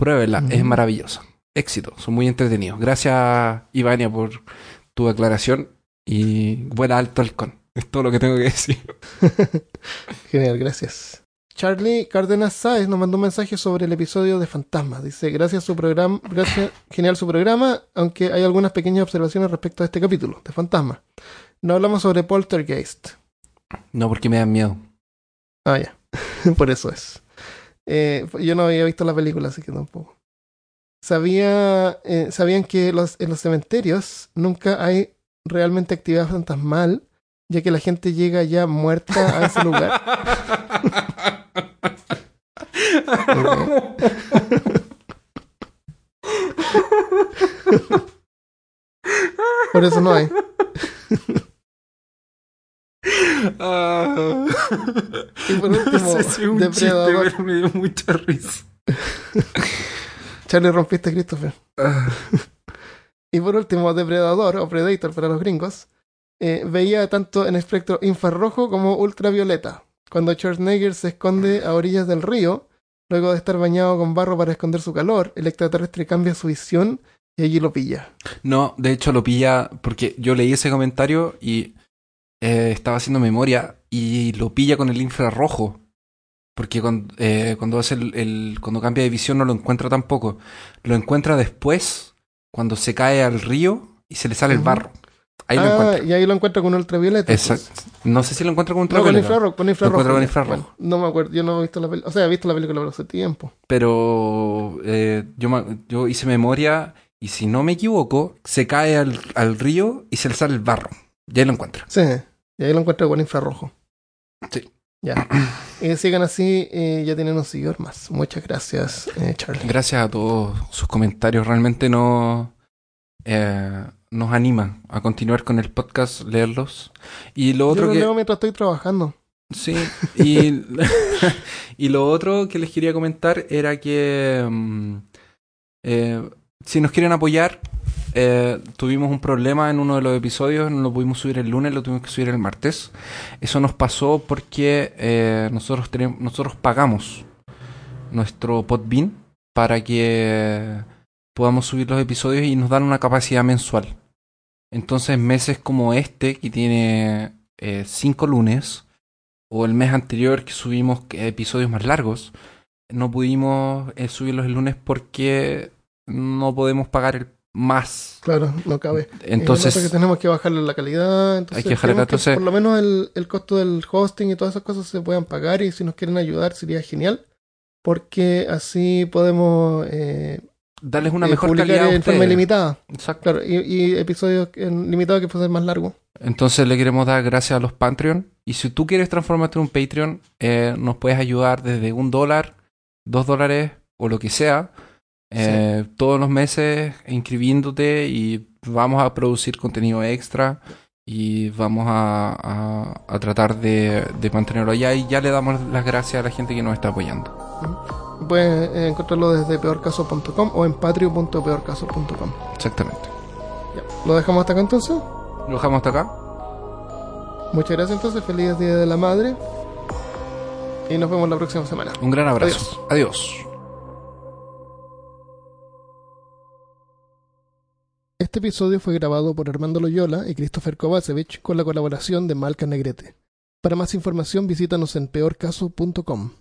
Pruébela, es maravillosa. Éxito, son muy entretenidos. Gracias, Ivania, por tu aclaración y vuela alto halcón. Es todo lo que tengo que decir. Genial, gracias. Charlie Cárdenas Sáez nos mandó un mensaje sobre el episodio de Fantasmas. Dice, gracias su programa, gracias, genial su programa, aunque hay algunas pequeñas observaciones respecto a este capítulo de Fantasmas. No hablamos sobre Poltergeist. No, porque me dan miedo. Ah, ya. Por eso es. Eh, yo no había visto la película, así que tampoco. Sabía, eh, ¿Sabían que los, en los cementerios nunca hay realmente actividad fantasmal, ya que la gente llega ya muerta a ese lugar? Por eso no hay. Ah. Y por último, No sé si un Depredador. me dio mucha risa. Charlie rompiste, Christopher. Ah. Y por último, Depredador o Predator para los gringos, eh, veía tanto en espectro infrarrojo como ultravioleta. Cuando Schwarzenegger se esconde a orillas del río, luego de estar bañado con barro para esconder su calor, el extraterrestre cambia su visión y allí lo pilla. No, de hecho lo pilla porque yo leí ese comentario y eh, estaba haciendo memoria y lo pilla con el infrarrojo. Porque cuando, eh, cuando hace el, el- cuando cambia de visión no lo encuentra tampoco. Lo encuentra después, cuando se cae al río y se le sale el barro. Ahí lo ah, encuentra. y ahí lo encuentra con ultravioleta. Exacto. entonces. No sé si lo encuentra con No, con ultravioleta, infrarrojo, con infrarrojo. encuentra con infrarrojo. Bueno, no me acuerdo, yo no he visto la película, o sea, he visto la película hace tiempo. pero eh, yo, yo hice memoria y si no me equivoco, se cae al, al río y se le sale el barro. Y ahí lo encuentra. Sí, y ahí lo encuentra con infrarrojo. Sí. Ya. Y sigan así, eh, ya tienen un seguidor más. Muchas gracias, eh, Charlie. Gracias a todos sus comentarios. Realmente nos, eh, nos animan a continuar con el podcast, leerlos. Y lo Yo otro lo que... leo mientras estoy trabajando. Sí, y, y lo otro que les quería comentar era que mm, si nos quieren apoyar, eh, tuvimos un problema en uno de los episodios, no lo pudimos subir el lunes, lo tuvimos que subir el martes. Eso nos pasó porque eh, nosotros, tenemos, nosotros pagamos nuestro Podbean para que podamos subir los episodios y nos dan una capacidad mensual. Entonces meses como este, que tiene eh, cinco lunes, o el mes anterior que subimos eh, episodios más largos, no pudimos eh, subirlos el lunes porque no podemos pagar el más. Claro, no cabe. Que Entonces, tenemos que bajarle la calidad. Entonces, Hay que bajarle entonces- por lo menos el, el costo del hosting y todas esas cosas se puedan pagar. Y si nos quieren ayudar, sería genial. Porque así podemos eh, darles una eh, mejor calidad en forma ilimitada. Exacto. Claro, y, y episodios limitados que pueden ser más largos. Entonces le queremos dar gracias a los Patreon. Y si tú quieres transformarte en un Patreon, eh, nos puedes ayudar desde un dólar, dos dólares o lo que sea. Eh, Todos los meses inscribiéndote y vamos a producir contenido extra y vamos a, a- a tratar de, de mantenerlo allá y ya le damos las gracias a la gente que nos está apoyando. Pueden eh, encontrarlo desde peorcaso.com o en patreon.peorcaso.com. Exactamente. Ya. ¿Lo dejamos hasta acá entonces? Lo dejamos hasta acá. Muchas gracias entonces. Feliz Día de la Madre. Y nos vemos la próxima semana. Un gran abrazo. Adiós. Este episodio fue grabado por Armando Loyola y Christopher Kovacevic con la colaboración de Malca Negrete. Para más información visítanos en peorcaso.com.